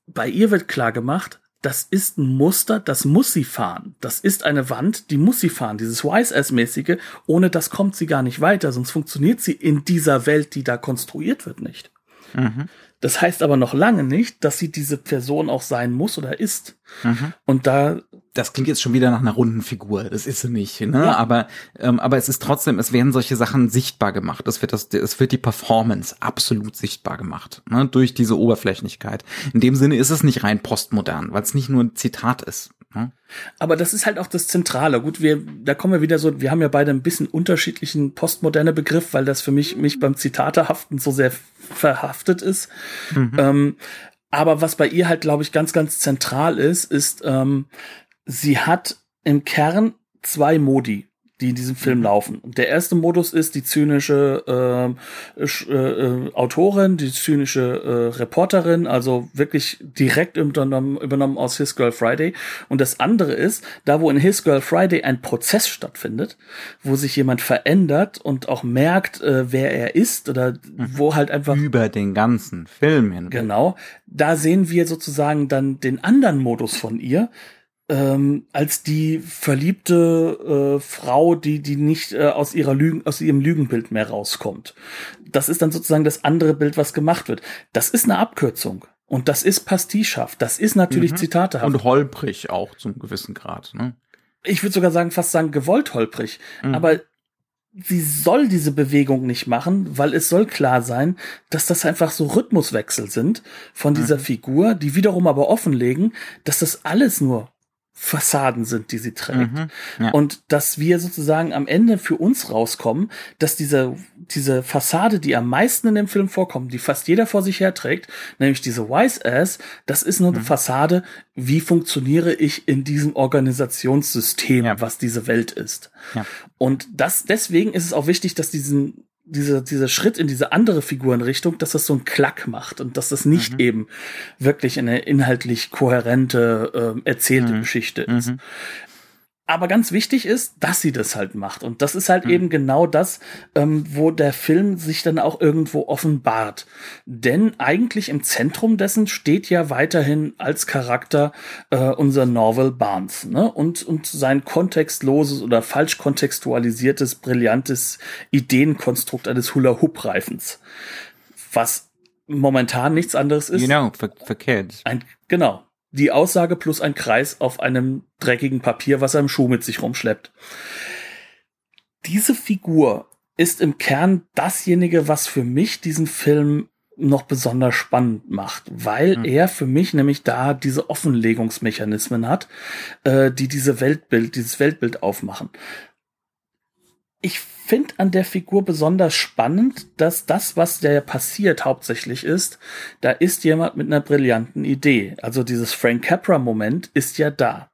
bei ihr wird klar gemacht, das ist ein Muster, das muss sie fahren. Das ist eine Wand, die muss sie fahren. Dieses Wise-Ass-mäßige, ohne das kommt sie gar nicht weiter, sonst funktioniert sie in dieser Welt, die da konstruiert wird, nicht. Mhm. Das heißt aber noch lange nicht, dass sie diese Person auch sein muss oder ist. Mhm. Und da das klingt jetzt schon wieder nach einer runden Figur. Das ist sie nicht, ne? Ja. Aber ähm, aber es ist trotzdem, es werden solche Sachen sichtbar gemacht. Es wird das, es wird die Performance absolut sichtbar gemacht, ne? Durch diese Oberflächlichkeit. In dem Sinne ist es nicht rein postmodern, weil es nicht nur ein Zitat ist. Ne? Aber das ist halt auch das Zentrale. Gut, wir, da kommen wir wieder so, wir haben ja beide ein bisschen unterschiedlichen postmoderne Begriff, weil das für mich, mich beim Zitatehaften so sehr verhaftet ist. Mhm. Ähm, aber was bei ihr halt, glaube ich, ganz, ganz zentral ist, ist, ähm, sie hat im Kern zwei Modi die in diesem Film mhm. laufen. Und der erste Modus ist die zynische äh, äh, Autorin, die zynische äh, Reporterin, also wirklich direkt übernommen, übernommen aus His Girl Friday. Und das andere ist, da wo in His Girl Friday ein Prozess stattfindet, wo sich jemand verändert und auch merkt, äh, wer er ist oder mhm. wo halt einfach über den ganzen Film hin. Genau, da sehen wir sozusagen dann den anderen Modus von ihr, ähm, als die verliebte äh, Frau, die die nicht äh, aus ihrer Lügen aus ihrem Lügenbild mehr rauskommt. Das ist dann sozusagen das andere Bild, was gemacht wird. Das ist eine Abkürzung und das ist pastischhaft. Das ist natürlich mhm. Zitatehaft und holprig auch zum gewissen Grad. Ne? Ich würde sogar sagen, fast sagen gewollt holprig. Mhm. Aber sie soll diese Bewegung nicht machen, weil es soll klar sein, dass das einfach so Rhythmuswechsel sind von dieser mhm. Figur, die wiederum aber offenlegen, dass das alles nur Fassaden sind, die sie trägt. Mhm, ja. Und dass wir sozusagen am Ende für uns rauskommen, dass diese, diese Fassade, die am meisten in dem Film vorkommt, die fast jeder vor sich her trägt, nämlich diese Wise Ass, das ist nur mhm. eine Fassade, wie funktioniere ich in diesem Organisationssystem, ja. was diese Welt ist. Ja. Und das, deswegen ist es auch wichtig, dass diesen dieser, dieser Schritt in diese andere Figurenrichtung, dass das so ein Klack macht und dass das nicht mhm. eben wirklich eine inhaltlich kohärente, äh, erzählte mhm. Geschichte ist. Mhm. Aber ganz wichtig ist, dass sie das halt macht. Und das ist halt mhm. eben genau das, ähm, wo der Film sich dann auch irgendwo offenbart. Denn eigentlich im Zentrum dessen steht ja weiterhin als Charakter äh, unser Norval Barnes. Ne? Und, und sein kontextloses oder falsch kontextualisiertes, brillantes Ideenkonstrukt eines Hula-Hoop-Reifens. Was momentan nichts anderes ist. You know, for, for kids. Ein, genau die Aussage plus ein Kreis auf einem dreckigen Papier, was er im Schuh mit sich rumschleppt. Diese Figur ist im Kern dasjenige, was für mich diesen Film noch besonders spannend macht, weil mhm. er für mich nämlich da diese Offenlegungsmechanismen hat, äh, die diese Weltbild, dieses Weltbild aufmachen. Ich finde an der Figur besonders spannend, dass das, was der passiert, hauptsächlich ist, da ist jemand mit einer brillanten Idee. Also dieses Frank Capra-Moment ist ja da.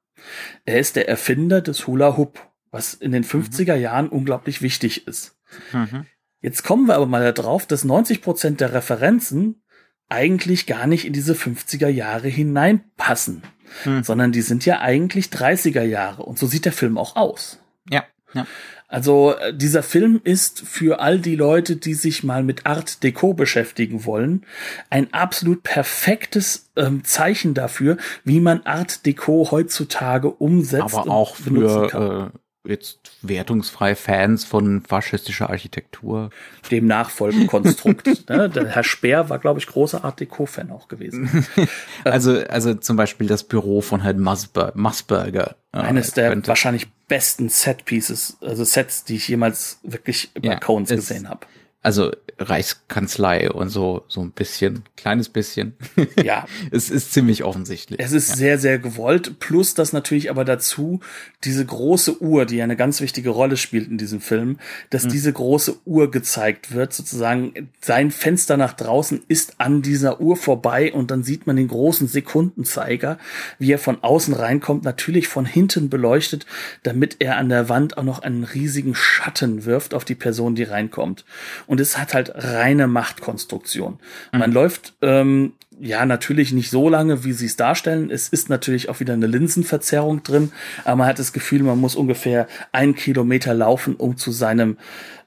Er ist der Erfinder des Hula Hoop was in den 50er mhm. Jahren unglaublich wichtig ist. Mhm. Jetzt kommen wir aber mal darauf, dass 90 Prozent der Referenzen eigentlich gar nicht in diese 50er Jahre hineinpassen, mhm. sondern die sind ja eigentlich 30er Jahre und so sieht der Film auch aus. Ja, ja. Also äh, dieser Film ist für all die Leute, die sich mal mit Art Deco beschäftigen wollen, ein absolut perfektes ähm, Zeichen dafür, wie man Art Deco heutzutage umsetzt. Aber auch für äh, jetzt wertungsfrei Fans von faschistischer Architektur. Dem Nachfolgekonstrukt. ne? Der Herr Speer war, glaube ich, großer Art Deco-Fan auch gewesen. also, also zum Beispiel das Büro von Herrn Masberger. Äh, Eines der könnte. wahrscheinlich besten Set-Pieces, also Sets, die ich jemals wirklich bei ja, Cones gesehen habe also Reichskanzlei und so, so ein bisschen, kleines bisschen. Ja. es ist ziemlich offensichtlich. Es ist ja. sehr, sehr gewollt. Plus das natürlich aber dazu, diese große Uhr, die eine ganz wichtige Rolle spielt in diesem Film, dass mhm. diese große Uhr gezeigt wird, sozusagen sein Fenster nach draußen ist an dieser Uhr vorbei und dann sieht man den großen Sekundenzeiger, wie er von außen reinkommt, natürlich von hinten beleuchtet, damit er an der Wand auch noch einen riesigen Schatten wirft auf die Person, die reinkommt. Und und es hat halt reine Machtkonstruktion. Mhm. Man läuft ähm, ja natürlich nicht so lange, wie sie es darstellen. Es ist natürlich auch wieder eine Linsenverzerrung drin, aber man hat das Gefühl, man muss ungefähr einen Kilometer laufen, um zu seinem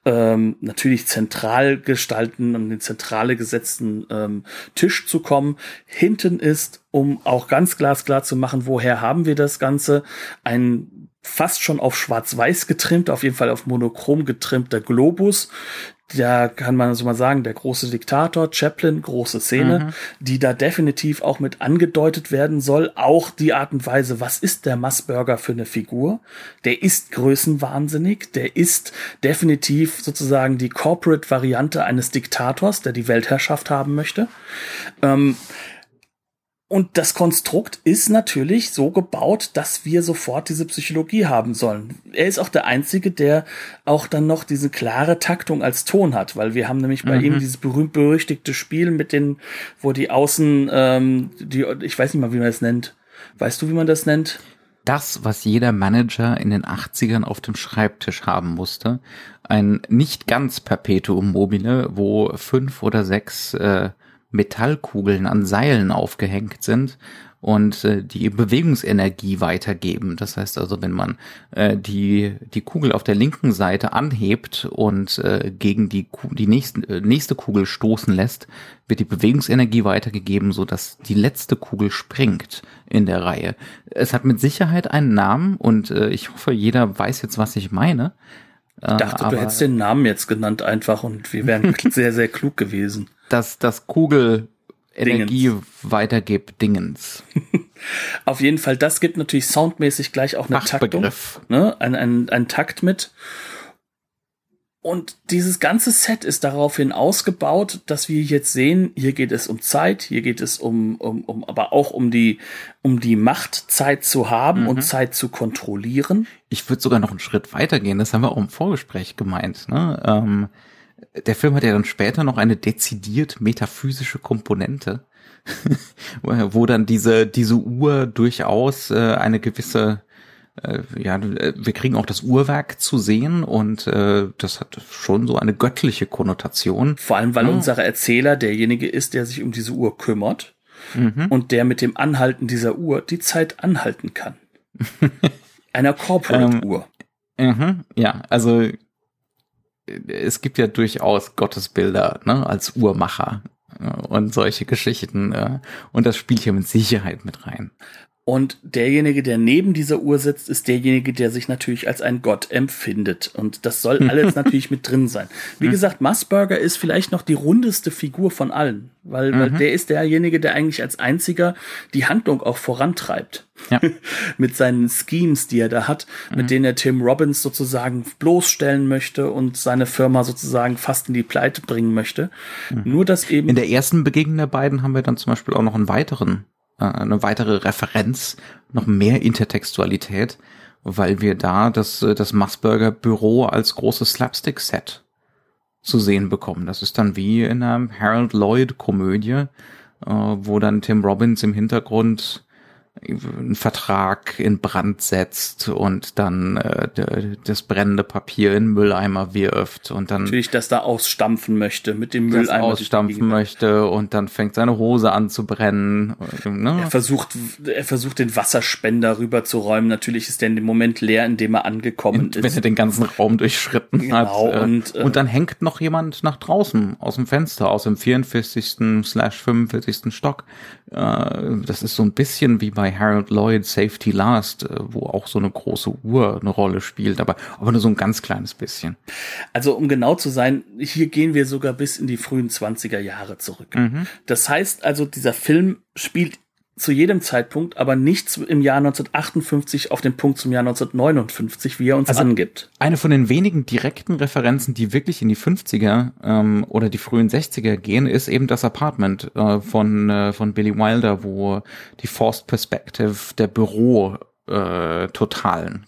ähm, natürlich zentral gestalten und den zentrale gesetzten ähm, Tisch zu kommen. Hinten ist, um auch ganz glasklar zu machen, woher haben wir das Ganze, ein fast schon auf schwarz-weiß getrimmt, auf jeden Fall auf monochrom getrimmter Globus, da kann man so mal sagen, der große Diktator, Chaplin, große Szene, mhm. die da definitiv auch mit angedeutet werden soll. Auch die Art und Weise, was ist der Massburger für eine Figur? Der ist größenwahnsinnig, der ist definitiv sozusagen die Corporate-Variante eines Diktators, der die Weltherrschaft haben möchte. Ähm, und das Konstrukt ist natürlich so gebaut, dass wir sofort diese Psychologie haben sollen. Er ist auch der Einzige, der auch dann noch diese klare Taktung als Ton hat, weil wir haben nämlich bei mhm. ihm dieses berühmt-berüchtigte Spiel mit den, wo die Außen, ähm, die, ich weiß nicht mal, wie man das nennt. Weißt du, wie man das nennt? Das, was jeder Manager in den 80ern auf dem Schreibtisch haben musste. Ein nicht ganz Perpetuum mobile, wo fünf oder sechs äh, Metallkugeln an Seilen aufgehängt sind und äh, die Bewegungsenergie weitergeben. Das heißt also, wenn man äh, die, die Kugel auf der linken Seite anhebt und äh, gegen die, die nächste, äh, nächste Kugel stoßen lässt, wird die Bewegungsenergie weitergegeben, so dass die letzte Kugel springt in der Reihe. Es hat mit Sicherheit einen Namen und äh, ich hoffe, jeder weiß jetzt, was ich meine. Ich dachte, äh, du hättest den Namen jetzt genannt einfach und wir wären sehr, sehr klug gewesen dass das Kugel Energie Dingens. weitergibt, Dingens. Auf jeden Fall, das gibt natürlich soundmäßig gleich auch eine Taktung, ne? ein, ein, ein Takt mit. Und dieses ganze Set ist daraufhin ausgebaut, dass wir jetzt sehen, hier geht es um Zeit, hier geht es um, um, um aber auch um die, um die Macht, Zeit zu haben mhm. und Zeit zu kontrollieren. Ich würde sogar noch einen Schritt weitergehen, das haben wir auch im Vorgespräch gemeint. Ne? Ähm, der Film hat ja dann später noch eine dezidiert metaphysische Komponente, wo dann diese, diese Uhr durchaus äh, eine gewisse äh, ja, wir kriegen auch das Uhrwerk zu sehen und äh, das hat schon so eine göttliche Konnotation. Vor allem, weil ja. unser Erzähler derjenige ist, der sich um diese Uhr kümmert mhm. und der mit dem Anhalten dieser Uhr die Zeit anhalten kann. Einer Corporate-Uhr. Ähm, ja, also es gibt ja durchaus Gottesbilder ne, als Uhrmacher äh, und solche Geschichten. Äh, und das spielt hier mit Sicherheit mit rein. Und derjenige, der neben dieser Uhr sitzt, ist derjenige, der sich natürlich als ein Gott empfindet. Und das soll alles natürlich mit drin sein. Wie mhm. gesagt, Musburger ist vielleicht noch die rundeste Figur von allen, weil, mhm. weil der ist derjenige, der eigentlich als einziger die Handlung auch vorantreibt. Ja. mit seinen Schemes, die er da hat, mhm. mit denen er Tim Robbins sozusagen bloßstellen möchte und seine Firma sozusagen fast in die Pleite bringen möchte. Mhm. Nur dass eben. In der ersten Begegnung der beiden haben wir dann zum Beispiel auch noch einen weiteren äh, eine weitere Referenz, noch mehr Intertextualität, weil wir da das, äh, das Massburger Büro als großes Slapstick-Set zu sehen bekommen. Das ist dann wie in einer Harold Lloyd Komödie, äh, wo dann Tim Robbins im Hintergrund einen Vertrag in Brand setzt und dann äh, das brennende Papier in Mülleimer wirft und dann natürlich das da ausstampfen möchte mit dem Mülleimer ausstampfen möchte und dann fängt seine Hose an zu brennen. Ne? Er versucht er versucht den Wasserspender rüberzuräumen. Natürlich ist der in dem Moment leer, in dem er angekommen und, ist. Wenn er den ganzen Raum durchschritten genau, hat. Und, äh, und dann hängt noch jemand nach draußen aus dem Fenster aus dem 44. slash 45. Stock. Äh, das ist so ein bisschen wie bei Harold Lloyd Safety Last, äh, wo auch so eine große Uhr eine Rolle spielt, aber, aber nur so ein ganz kleines bisschen. Also um genau zu sein, hier gehen wir sogar bis in die frühen 20er Jahre zurück. Mhm. Das heißt also, dieser Film spielt zu jedem Zeitpunkt, aber nicht im Jahr 1958 auf den Punkt zum Jahr 1959, wie er uns also angibt. Eine von den wenigen direkten Referenzen, die wirklich in die 50er ähm, oder die frühen 60er gehen, ist eben das Apartment äh, von, äh, von Billy Wilder, wo die Forced Perspective der Büro äh, totalen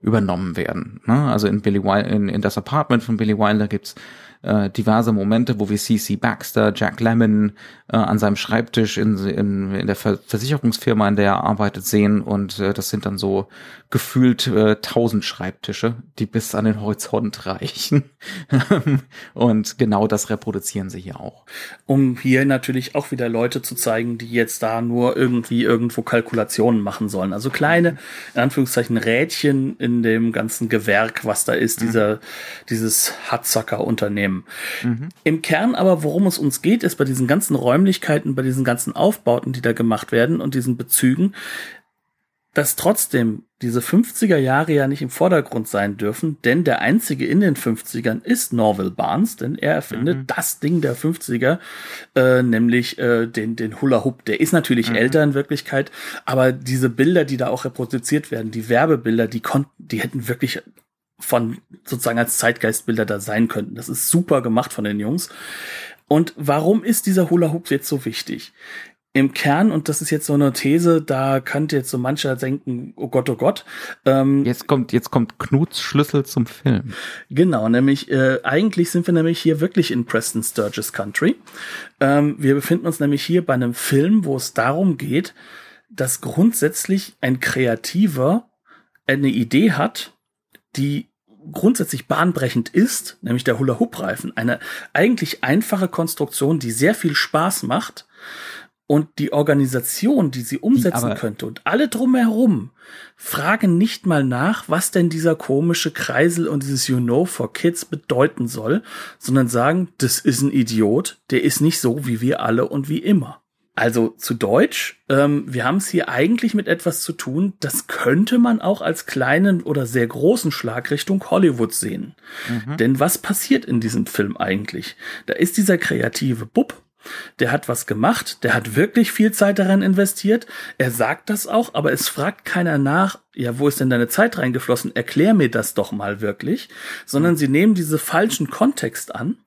übernommen werden. Ne? Also in Billy Wilder, in, in das Apartment von Billy Wilder gibt's äh, diverse Momente, wo wir CC Baxter, Jack Lemmon äh, an seinem Schreibtisch in, in, in der Versicherungsfirma, in der er arbeitet, sehen. Und äh, das sind dann so gefühlt äh, tausend Schreibtische, die bis an den Horizont reichen. und genau das reproduzieren sie hier auch. Um hier natürlich auch wieder Leute zu zeigen, die jetzt da nur irgendwie irgendwo Kalkulationen machen sollen. Also kleine, in Anführungszeichen, Rädchen in dem ganzen Gewerk, was da ist, mhm. dieser, dieses Hatzacker-Unternehmen. Mhm. Im Kern aber, worum es uns geht, ist bei diesen ganzen Räumlichkeiten, bei diesen ganzen Aufbauten, die da gemacht werden und diesen Bezügen, dass trotzdem diese 50er Jahre ja nicht im Vordergrund sein dürfen, denn der einzige in den 50ern ist Norval Barnes, denn er erfindet mhm. das Ding der 50er, äh, nämlich äh, den, den Hula Hoop. Der ist natürlich mhm. älter in Wirklichkeit, aber diese Bilder, die da auch reproduziert werden, die Werbebilder, die konnten, die hätten wirklich von sozusagen als Zeitgeistbilder da sein könnten. Das ist super gemacht von den Jungs. Und warum ist dieser Hula Hoop jetzt so wichtig? im Kern, und das ist jetzt so eine These, da könnte jetzt so mancher denken, oh Gott, oh Gott. Ähm, jetzt kommt, jetzt kommt Knuts Schlüssel zum Film. Genau, nämlich, äh, eigentlich sind wir nämlich hier wirklich in Preston Sturges Country. Ähm, wir befinden uns nämlich hier bei einem Film, wo es darum geht, dass grundsätzlich ein Kreativer eine Idee hat, die grundsätzlich bahnbrechend ist, nämlich der Hula-Hoop-Reifen. Eine eigentlich einfache Konstruktion, die sehr viel Spaß macht, und die Organisation, die sie umsetzen die könnte und alle drumherum fragen nicht mal nach, was denn dieser komische Kreisel und dieses You Know for Kids bedeuten soll, sondern sagen, das ist ein Idiot, der ist nicht so wie wir alle und wie immer. Also zu Deutsch, ähm, wir haben es hier eigentlich mit etwas zu tun, das könnte man auch als kleinen oder sehr großen Schlag Richtung Hollywood sehen. Mhm. Denn was passiert in diesem Film eigentlich? Da ist dieser kreative Bub, der hat was gemacht, der hat wirklich viel Zeit daran investiert. Er sagt das auch, aber es fragt keiner nach, ja, wo ist denn deine Zeit reingeflossen? Erklär mir das doch mal wirklich. Sondern sie nehmen diese falschen Kontext an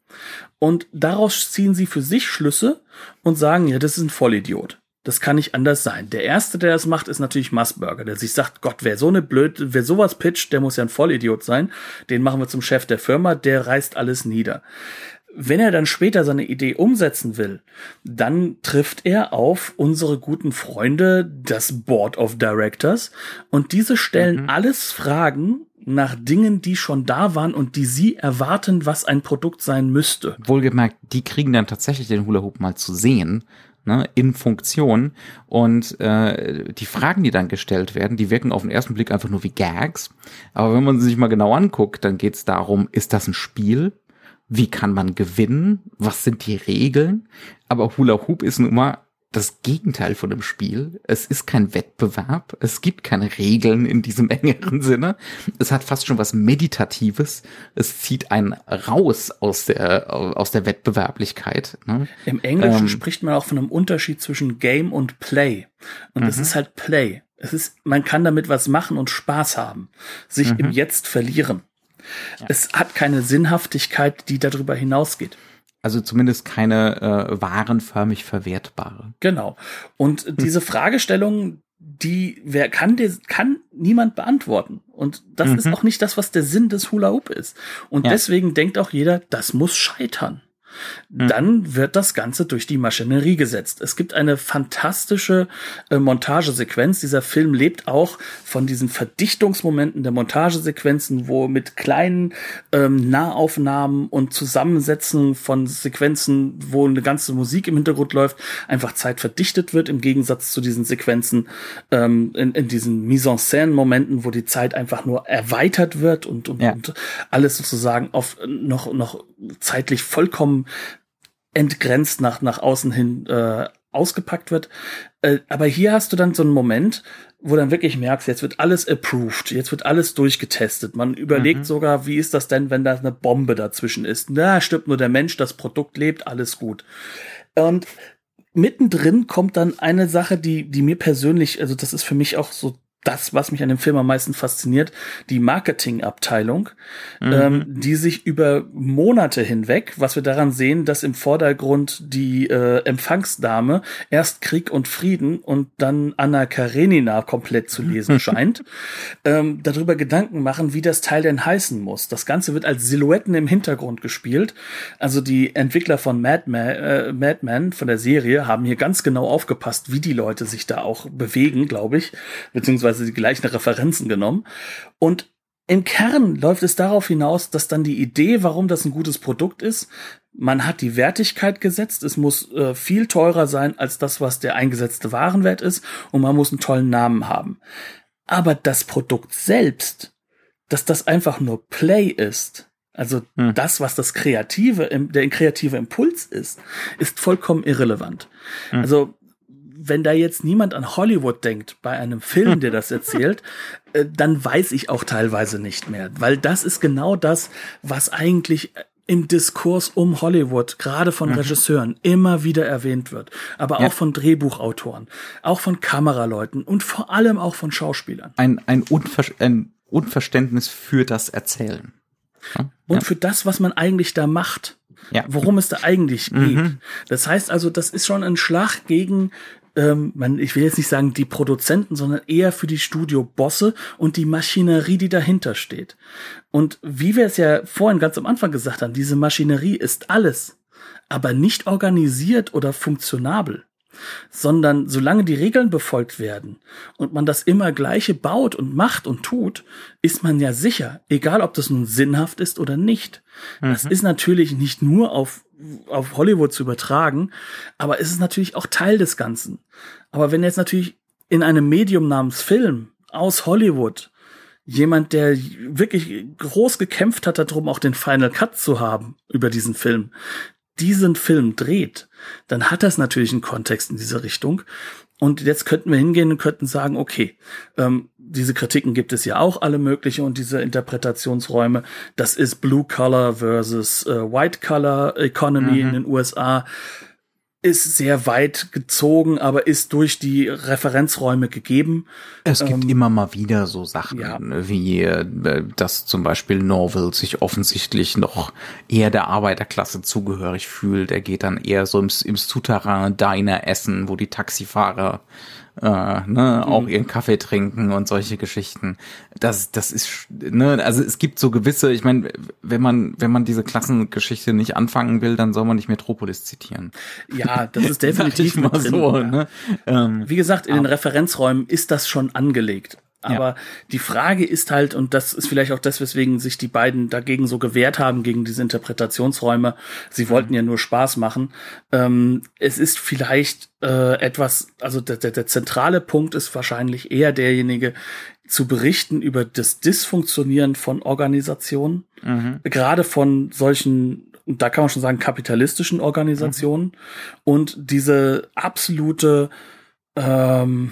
und daraus ziehen sie für sich Schlüsse und sagen, ja, das ist ein Vollidiot. Das kann nicht anders sein. Der erste, der das macht, ist natürlich Massburger, der sich sagt, Gott, wer so eine blöd, wer sowas pitcht, der muss ja ein Vollidiot sein. Den machen wir zum Chef der Firma, der reißt alles nieder wenn er dann später seine Idee umsetzen will, dann trifft er auf unsere guten Freunde, das Board of Directors, und diese stellen mhm. alles Fragen nach Dingen, die schon da waren und die sie erwarten, was ein Produkt sein müsste. Wohlgemerkt, die kriegen dann tatsächlich den Hula Hoop mal zu sehen, ne, in Funktion. Und äh, die Fragen, die dann gestellt werden, die wirken auf den ersten Blick einfach nur wie Gags. Aber wenn man sie sich mal genau anguckt, dann geht es darum, ist das ein Spiel? wie kann man gewinnen, was sind die Regeln. Aber Hula Hoop ist nun mal das Gegenteil von dem Spiel. Es ist kein Wettbewerb, es gibt keine Regeln in diesem engeren Sinne. Es hat fast schon was Meditatives. Es zieht einen raus aus der, aus der Wettbewerblichkeit. Ne? Im Englischen ähm, spricht man auch von einem Unterschied zwischen Game und Play. Und es mhm. ist halt Play. Es ist, man kann damit was machen und Spaß haben, sich mhm. im Jetzt verlieren. Ja. Es hat keine Sinnhaftigkeit, die darüber hinausgeht. Also zumindest keine äh, warenförmig verwertbare. Genau. Und hm. diese Fragestellung, die wer kann, der, kann niemand beantworten. Und das mhm. ist auch nicht das, was der Sinn des Hula Hoop ist. Und ja. deswegen denkt auch jeder, das muss scheitern. Mhm. dann wird das Ganze durch die Maschinerie gesetzt. Es gibt eine fantastische äh, Montagesequenz. Dieser Film lebt auch von diesen Verdichtungsmomenten der Montagesequenzen, wo mit kleinen ähm, Nahaufnahmen und Zusammensetzen von Sequenzen, wo eine ganze Musik im Hintergrund läuft, einfach Zeit verdichtet wird, im Gegensatz zu diesen Sequenzen ähm, in, in diesen Mise-en-Scène-Momenten, wo die Zeit einfach nur erweitert wird und, und, ja. und alles sozusagen auf noch, noch zeitlich vollkommen entgrenzt nach, nach außen hin äh, ausgepackt wird. Äh, aber hier hast du dann so einen Moment, wo dann wirklich merkst, jetzt wird alles approved, jetzt wird alles durchgetestet. Man überlegt mhm. sogar, wie ist das denn, wenn da eine Bombe dazwischen ist? Na, stirbt nur der Mensch, das Produkt lebt, alles gut. Und mittendrin kommt dann eine Sache, die, die mir persönlich, also das ist für mich auch so das, was mich an dem Film am meisten fasziniert, die Marketingabteilung, mhm. ähm, die sich über Monate hinweg, was wir daran sehen, dass im Vordergrund die äh, Empfangsdame erst Krieg und Frieden und dann Anna Karenina komplett zu lesen scheint, ähm, darüber Gedanken machen, wie das Teil denn heißen muss. Das Ganze wird als Silhouetten im Hintergrund gespielt. Also die Entwickler von Madman, äh, Madman von der Serie haben hier ganz genau aufgepasst, wie die Leute sich da auch bewegen, glaube ich, beziehungsweise beziehungsweise die gleichen Referenzen genommen. Und im Kern läuft es darauf hinaus, dass dann die Idee, warum das ein gutes Produkt ist, man hat die Wertigkeit gesetzt, es muss äh, viel teurer sein als das, was der eingesetzte Warenwert ist, und man muss einen tollen Namen haben. Aber das Produkt selbst, dass das einfach nur Play ist, also hm. das, was das kreative, der kreative Impuls ist, ist vollkommen irrelevant. Hm. Also wenn da jetzt niemand an Hollywood denkt bei einem Film, der das erzählt, äh, dann weiß ich auch teilweise nicht mehr, weil das ist genau das, was eigentlich im Diskurs um Hollywood, gerade von mhm. Regisseuren, immer wieder erwähnt wird, aber ja. auch von Drehbuchautoren, auch von Kameraleuten und vor allem auch von Schauspielern. Ein, ein, Unver ein Unverständnis für das Erzählen. Ja? Und für das, was man eigentlich da macht. Ja. Worum es da eigentlich geht. Mhm. Das heißt also, das ist schon ein Schlag gegen ähm, man, ich will jetzt nicht sagen die Produzenten, sondern eher für die Studiobosse und die Maschinerie, die dahinter steht. Und wie wir es ja vorhin ganz am Anfang gesagt haben, diese Maschinerie ist alles, aber nicht organisiert oder funktionabel sondern solange die Regeln befolgt werden und man das immer gleiche baut und macht und tut, ist man ja sicher, egal ob das nun sinnhaft ist oder nicht. Mhm. Das ist natürlich nicht nur auf, auf Hollywood zu übertragen, aber es ist natürlich auch Teil des Ganzen. Aber wenn jetzt natürlich in einem Medium namens Film aus Hollywood jemand, der wirklich groß gekämpft hat darum, auch den Final Cut zu haben über diesen Film, diesen Film dreht, dann hat das natürlich einen Kontext in diese Richtung. Und jetzt könnten wir hingehen und könnten sagen, okay, ähm, diese Kritiken gibt es ja auch alle mögliche und diese Interpretationsräume, das ist Blue Color versus äh, White Color Economy mhm. in den USA ist sehr weit gezogen, aber ist durch die Referenzräume gegeben. Es gibt ähm, immer mal wieder so Sachen, ja. wie äh, dass zum Beispiel Norville sich offensichtlich noch eher der Arbeiterklasse zugehörig fühlt. Er geht dann eher so im, im Souterrain Diner essen, wo die Taxifahrer äh, ne, mhm. auch ihren Kaffee trinken und solche Geschichten. Das, das ist, ne, also es gibt so gewisse, ich meine, wenn man, wenn man diese Klassengeschichte nicht anfangen will, dann soll man nicht Metropolis zitieren. Ja, das ist definitiv mal drin, so. Ne? Ähm, Wie gesagt, in den Referenzräumen ist das schon angelegt. Aber ja. die Frage ist halt, und das ist vielleicht auch das, weswegen sich die beiden dagegen so gewehrt haben, gegen diese Interpretationsräume. Sie wollten ja nur Spaß machen. Ähm, es ist vielleicht äh, etwas, also der, der, der zentrale Punkt ist wahrscheinlich eher derjenige, zu berichten über das Dysfunktionieren von Organisationen, mhm. gerade von solchen da kann man schon sagen, kapitalistischen Organisationen mhm. und diese absolute ähm,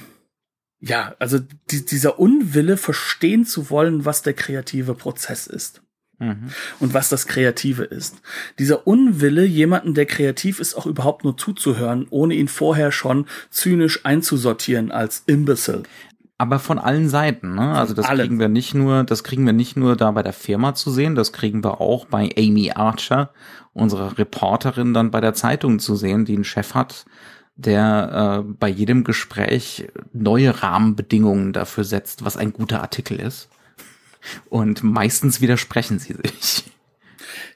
ja, also die, dieser Unwille, verstehen zu wollen, was der kreative Prozess ist. Mhm. Und was das Kreative ist. Dieser Unwille, jemanden, der kreativ ist, auch überhaupt nur zuzuhören, ohne ihn vorher schon zynisch einzusortieren als Imbecile. Aber von allen Seiten, ne? Also das kriegen wir nicht nur, das kriegen wir nicht nur da bei der Firma zu sehen, das kriegen wir auch bei Amy Archer, unserer Reporterin, dann bei der Zeitung zu sehen, die einen Chef hat, der äh, bei jedem Gespräch neue Rahmenbedingungen dafür setzt, was ein guter Artikel ist. Und meistens widersprechen sie sich.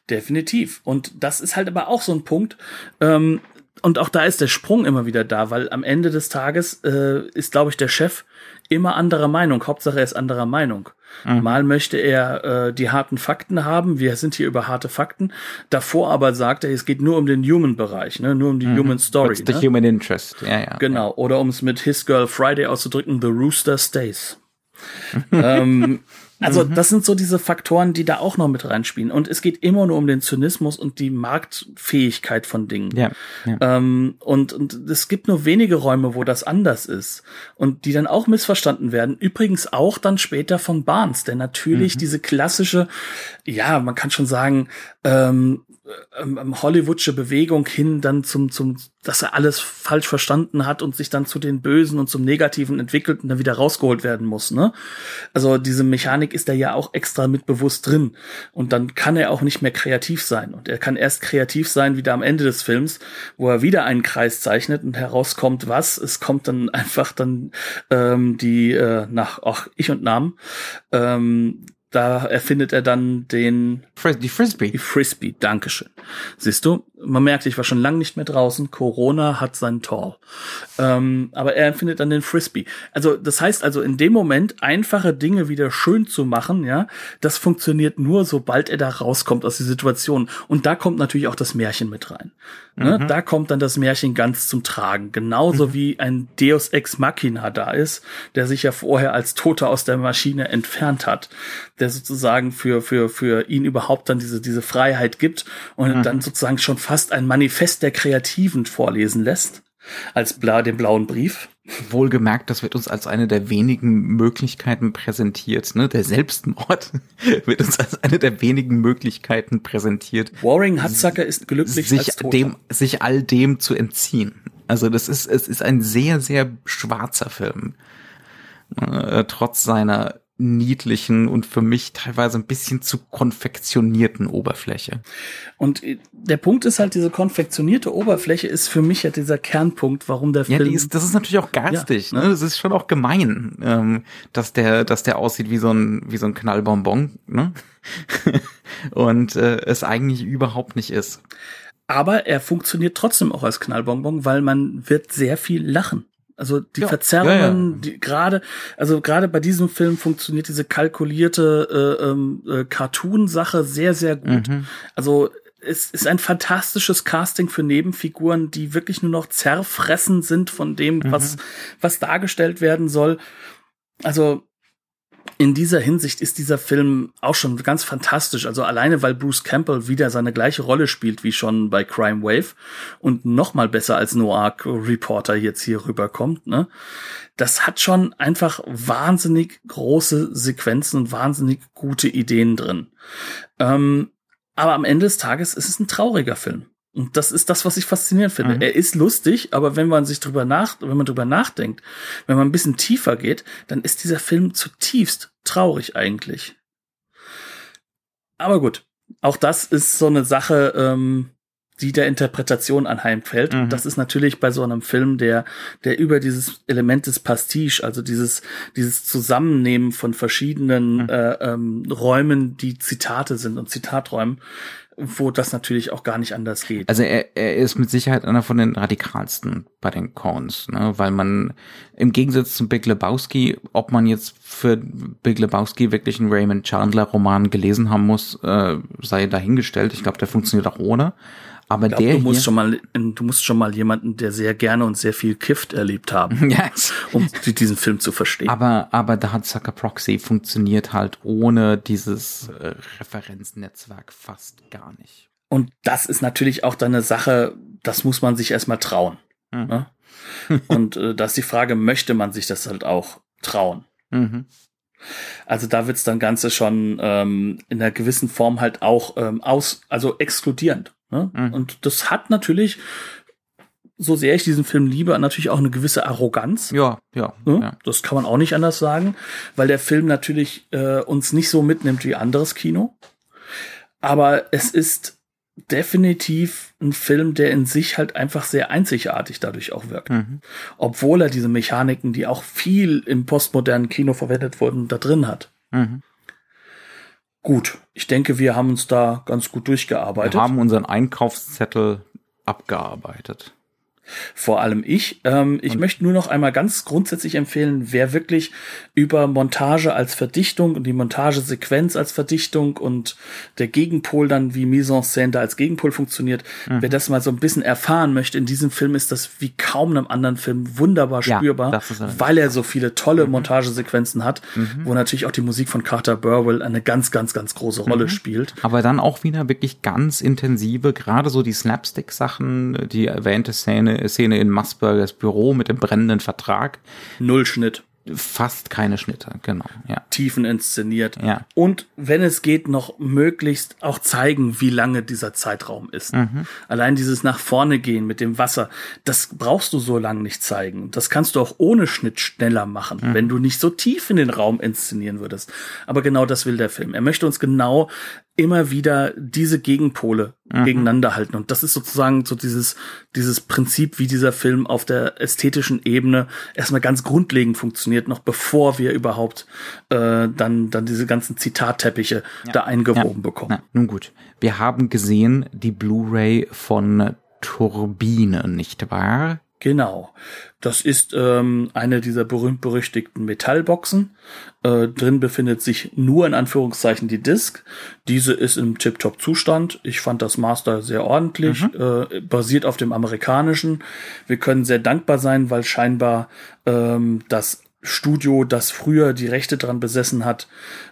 Definitiv. Und das ist halt aber auch so ein Punkt, ähm, und auch da ist der Sprung immer wieder da, weil am Ende des Tages äh, ist, glaube ich, der Chef immer anderer Meinung. Hauptsache er ist anderer Meinung. Mhm. Mal möchte er äh, die harten Fakten haben. Wir sind hier über harte Fakten. Davor aber sagt er, es geht nur um den Human-Bereich, ne? nur um die mhm. Human Story. What's the ne? human interest. Ja, ja. Genau. Oder um es mit His Girl Friday auszudrücken, The Rooster Stays. ähm, also mhm. das sind so diese Faktoren, die da auch noch mit reinspielen. Und es geht immer nur um den Zynismus und die Marktfähigkeit von Dingen. Ja, ja. Ähm, und, und es gibt nur wenige Räume, wo das anders ist. Und die dann auch missverstanden werden. Übrigens auch dann später von Barnes, der natürlich mhm. diese klassische, ja, man kann schon sagen, ähm, ähm, ähm, Hollywoodsche Bewegung hin dann zum, zum, dass er alles falsch verstanden hat und sich dann zu den Bösen und zum Negativen entwickelt und dann wieder rausgeholt werden muss, ne? Also diese Mechanik ist da ja auch extra mit bewusst drin. Und dann kann er auch nicht mehr kreativ sein. Und er kann erst kreativ sein wieder am Ende des Films, wo er wieder einen Kreis zeichnet und herauskommt was. Es kommt dann einfach dann ähm, die äh, nach auch ich und Namen ähm, da erfindet er dann den die Frisbee. Die Frisbee, Dankeschön. Siehst du, man merkt, ich war schon lange nicht mehr draußen. Corona hat sein Tor. Ähm, aber er empfindet dann den Frisbee. Also das heißt also in dem Moment einfache Dinge wieder schön zu machen, ja, das funktioniert nur, sobald er da rauskommt aus der Situation. Und da kommt natürlich auch das Märchen mit rein. Ne? Mhm. Da kommt dann das Märchen ganz zum Tragen. Genauso mhm. wie ein Deus Ex Machina da ist, der sich ja vorher als Toter aus der Maschine entfernt hat, der sozusagen für für für ihn überhaupt dann diese diese Freiheit gibt und mhm. dann sozusagen schon fast ein Manifest der Kreativen vorlesen lässt, als Bla, den blauen Brief. Wohlgemerkt, das wird uns als eine der wenigen Möglichkeiten präsentiert. Ne? Der Selbstmord wird uns als eine der wenigen Möglichkeiten präsentiert. Waring Hatzacker ist glücklich, sich dem, sich all dem zu entziehen. Also das ist, es ist ein sehr, sehr schwarzer Film. Äh, trotz seiner niedlichen und für mich teilweise ein bisschen zu konfektionierten Oberfläche. Und äh, der Punkt ist halt, diese konfektionierte Oberfläche ist für mich ja dieser Kernpunkt, warum der Film. Ja, ist, das ist natürlich auch garstig, ja, ne? Das ist schon auch gemein, ähm, dass der, dass der aussieht wie so ein, wie so ein Knallbonbon, ne? und äh, es eigentlich überhaupt nicht ist. Aber er funktioniert trotzdem auch als Knallbonbon, weil man wird sehr viel lachen. Also die ja, Verzerrungen, ja, ja. die gerade, also gerade bei diesem Film funktioniert diese kalkulierte äh, ähm, äh, Cartoon-Sache sehr, sehr gut. Mhm. Also es ist ein fantastisches Casting für Nebenfiguren, die wirklich nur noch zerfressen sind von dem, mhm. was, was dargestellt werden soll. Also in dieser Hinsicht ist dieser Film auch schon ganz fantastisch. Also alleine, weil Bruce Campbell wieder seine gleiche Rolle spielt wie schon bei Crime Wave und noch mal besser als Noir Reporter jetzt hier rüberkommt, ne? Das hat schon einfach wahnsinnig große Sequenzen und wahnsinnig gute Ideen drin. Ähm, aber am Ende des Tages ist es ein trauriger Film. Und das ist das, was ich faszinierend finde. Mhm. Er ist lustig, aber wenn man sich drüber nach, wenn man drüber nachdenkt, wenn man ein bisschen tiefer geht, dann ist dieser Film zutiefst traurig eigentlich. Aber gut, auch das ist so eine Sache, ähm, die der Interpretation anheimfällt. Mhm. Das ist natürlich bei so einem Film, der, der über dieses Element des Pastiche, also dieses, dieses Zusammennehmen von verschiedenen mhm. äh, ähm, Räumen, die Zitate sind und Zitaträumen, wo das natürlich auch gar nicht anders geht. Also er, er ist mit Sicherheit einer von den radikalsten bei den Coens, ne? weil man im Gegensatz zum Big Lebowski, ob man jetzt für Big Lebowski wirklich einen Raymond Chandler Roman gelesen haben muss, äh, sei dahingestellt. Ich glaube, der funktioniert auch ohne. Aber glaub, der du musst schon mal, du musst schon mal jemanden, der sehr gerne und sehr viel kifft erlebt haben, yes. um diesen Film zu verstehen. Aber, aber da hat Sucker Proxy funktioniert halt ohne dieses äh, Referenznetzwerk fast gar nicht. Und das ist natürlich auch dann eine Sache, das muss man sich erstmal trauen. Mhm. Ne? Und äh, da ist die Frage, möchte man sich das halt auch trauen? Mhm. Also da wird's dann Ganze schon ähm, in einer gewissen Form halt auch ähm, aus, also exkludierend. Ne? Mhm. Und das hat natürlich, so sehr ich diesen Film liebe, natürlich auch eine gewisse Arroganz. Ja, ja. Ne? ja. Das kann man auch nicht anders sagen, weil der Film natürlich äh, uns nicht so mitnimmt wie anderes Kino. Aber es ist definitiv ein Film, der in sich halt einfach sehr einzigartig dadurch auch wirkt. Mhm. Obwohl er diese Mechaniken, die auch viel im postmodernen Kino verwendet wurden, da drin hat. Mhm. Gut, ich denke, wir haben uns da ganz gut durchgearbeitet. Wir haben unseren Einkaufszettel abgearbeitet. Vor allem ich. Ähm, ich und möchte nur noch einmal ganz grundsätzlich empfehlen, wer wirklich über Montage als Verdichtung und die Montagesequenz als Verdichtung und der Gegenpol dann wie Mise en scène da als Gegenpol funktioniert, mhm. wer das mal so ein bisschen erfahren möchte, in diesem Film ist das wie kaum in einem anderen Film wunderbar ja, spürbar, weil er so viele tolle mhm. Montagesequenzen hat, mhm. wo natürlich auch die Musik von Carter Burwell eine ganz, ganz, ganz große Rolle mhm. spielt. Aber dann auch wieder wirklich ganz intensive, gerade so die Slapstick-Sachen, die erwähnte Szene Szene in Masburgers Büro mit dem brennenden Vertrag. Null Schnitt. Fast keine Schnitte, genau. Ja. Tiefen inszeniert. Ja. Und wenn es geht, noch möglichst auch zeigen, wie lange dieser Zeitraum ist. Mhm. Allein dieses nach vorne gehen mit dem Wasser, das brauchst du so lange nicht zeigen. Das kannst du auch ohne Schnitt schneller machen, mhm. wenn du nicht so tief in den Raum inszenieren würdest. Aber genau das will der Film. Er möchte uns genau immer wieder diese Gegenpole mhm. gegeneinander halten. Und das ist sozusagen so dieses, dieses Prinzip, wie dieser Film auf der ästhetischen Ebene erstmal ganz grundlegend funktioniert, noch bevor wir überhaupt äh, dann, dann diese ganzen Zitatteppiche ja. da eingewoben ja. bekommen. Ja. Nun gut. Wir haben gesehen die Blu-ray von Turbine, nicht wahr? Genau. Das ist ähm, eine dieser berühmt-berüchtigten Metallboxen. Äh, drin befindet sich nur in Anführungszeichen die Disk. Diese ist im Tip-Top-Zustand. Ich fand das Master sehr ordentlich, mhm. äh, basiert auf dem amerikanischen. Wir können sehr dankbar sein, weil scheinbar ähm, das Studio, das früher die Rechte dran besessen hat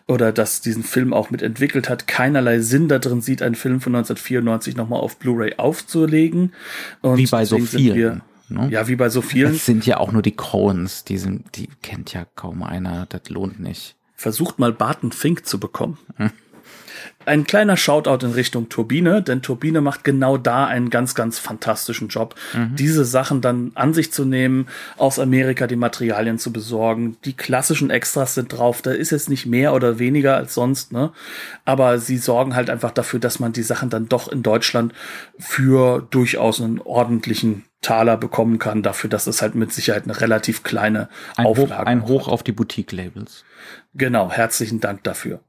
oder das diesen Film auch mitentwickelt hat, keinerlei Sinn darin sieht, einen Film von 1994 nochmal auf Blu-ray aufzulegen. Und Wie bei so vielen. Ne? Ja, wie bei so vielen. Das sind ja auch nur die Coens, die sind, die kennt ja kaum einer, das lohnt nicht. Versucht mal Barton Fink zu bekommen. Hm. Ein kleiner Shoutout in Richtung Turbine, denn Turbine macht genau da einen ganz, ganz fantastischen Job, mhm. diese Sachen dann an sich zu nehmen, aus Amerika die Materialien zu besorgen. Die klassischen Extras sind drauf, da ist jetzt nicht mehr oder weniger als sonst, ne? Aber sie sorgen halt einfach dafür, dass man die Sachen dann doch in Deutschland für durchaus einen ordentlichen Taler bekommen kann, dafür, dass es halt mit Sicherheit eine relativ kleine ein Auflage Hoch, Ein Hoch auf die Boutique-Labels. Genau, herzlichen Dank dafür.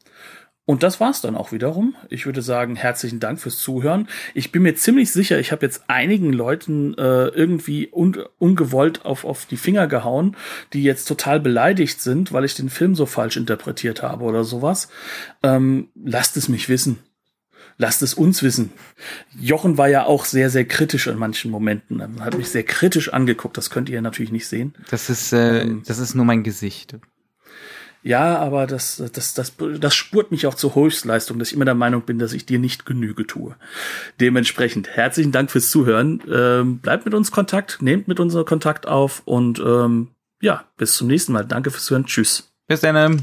Und das war's dann auch wiederum. Ich würde sagen, herzlichen Dank fürs Zuhören. Ich bin mir ziemlich sicher, ich habe jetzt einigen Leuten äh, irgendwie un ungewollt auf, auf die Finger gehauen, die jetzt total beleidigt sind, weil ich den Film so falsch interpretiert habe oder sowas. Ähm, lasst es mich wissen. Lasst es uns wissen. Jochen war ja auch sehr, sehr kritisch in manchen Momenten. Er hat mich sehr kritisch angeguckt. Das könnt ihr natürlich nicht sehen. Das ist, äh, ähm, das ist nur mein Gesicht. Ja, aber das, das, das, das spurt mich auch zur Höchstleistung, dass ich immer der Meinung bin, dass ich dir nicht Genüge tue. Dementsprechend herzlichen Dank fürs Zuhören. Ähm, bleibt mit uns Kontakt, nehmt mit uns Kontakt auf und ähm, ja, bis zum nächsten Mal. Danke fürs Zuhören. Tschüss. Bis dann.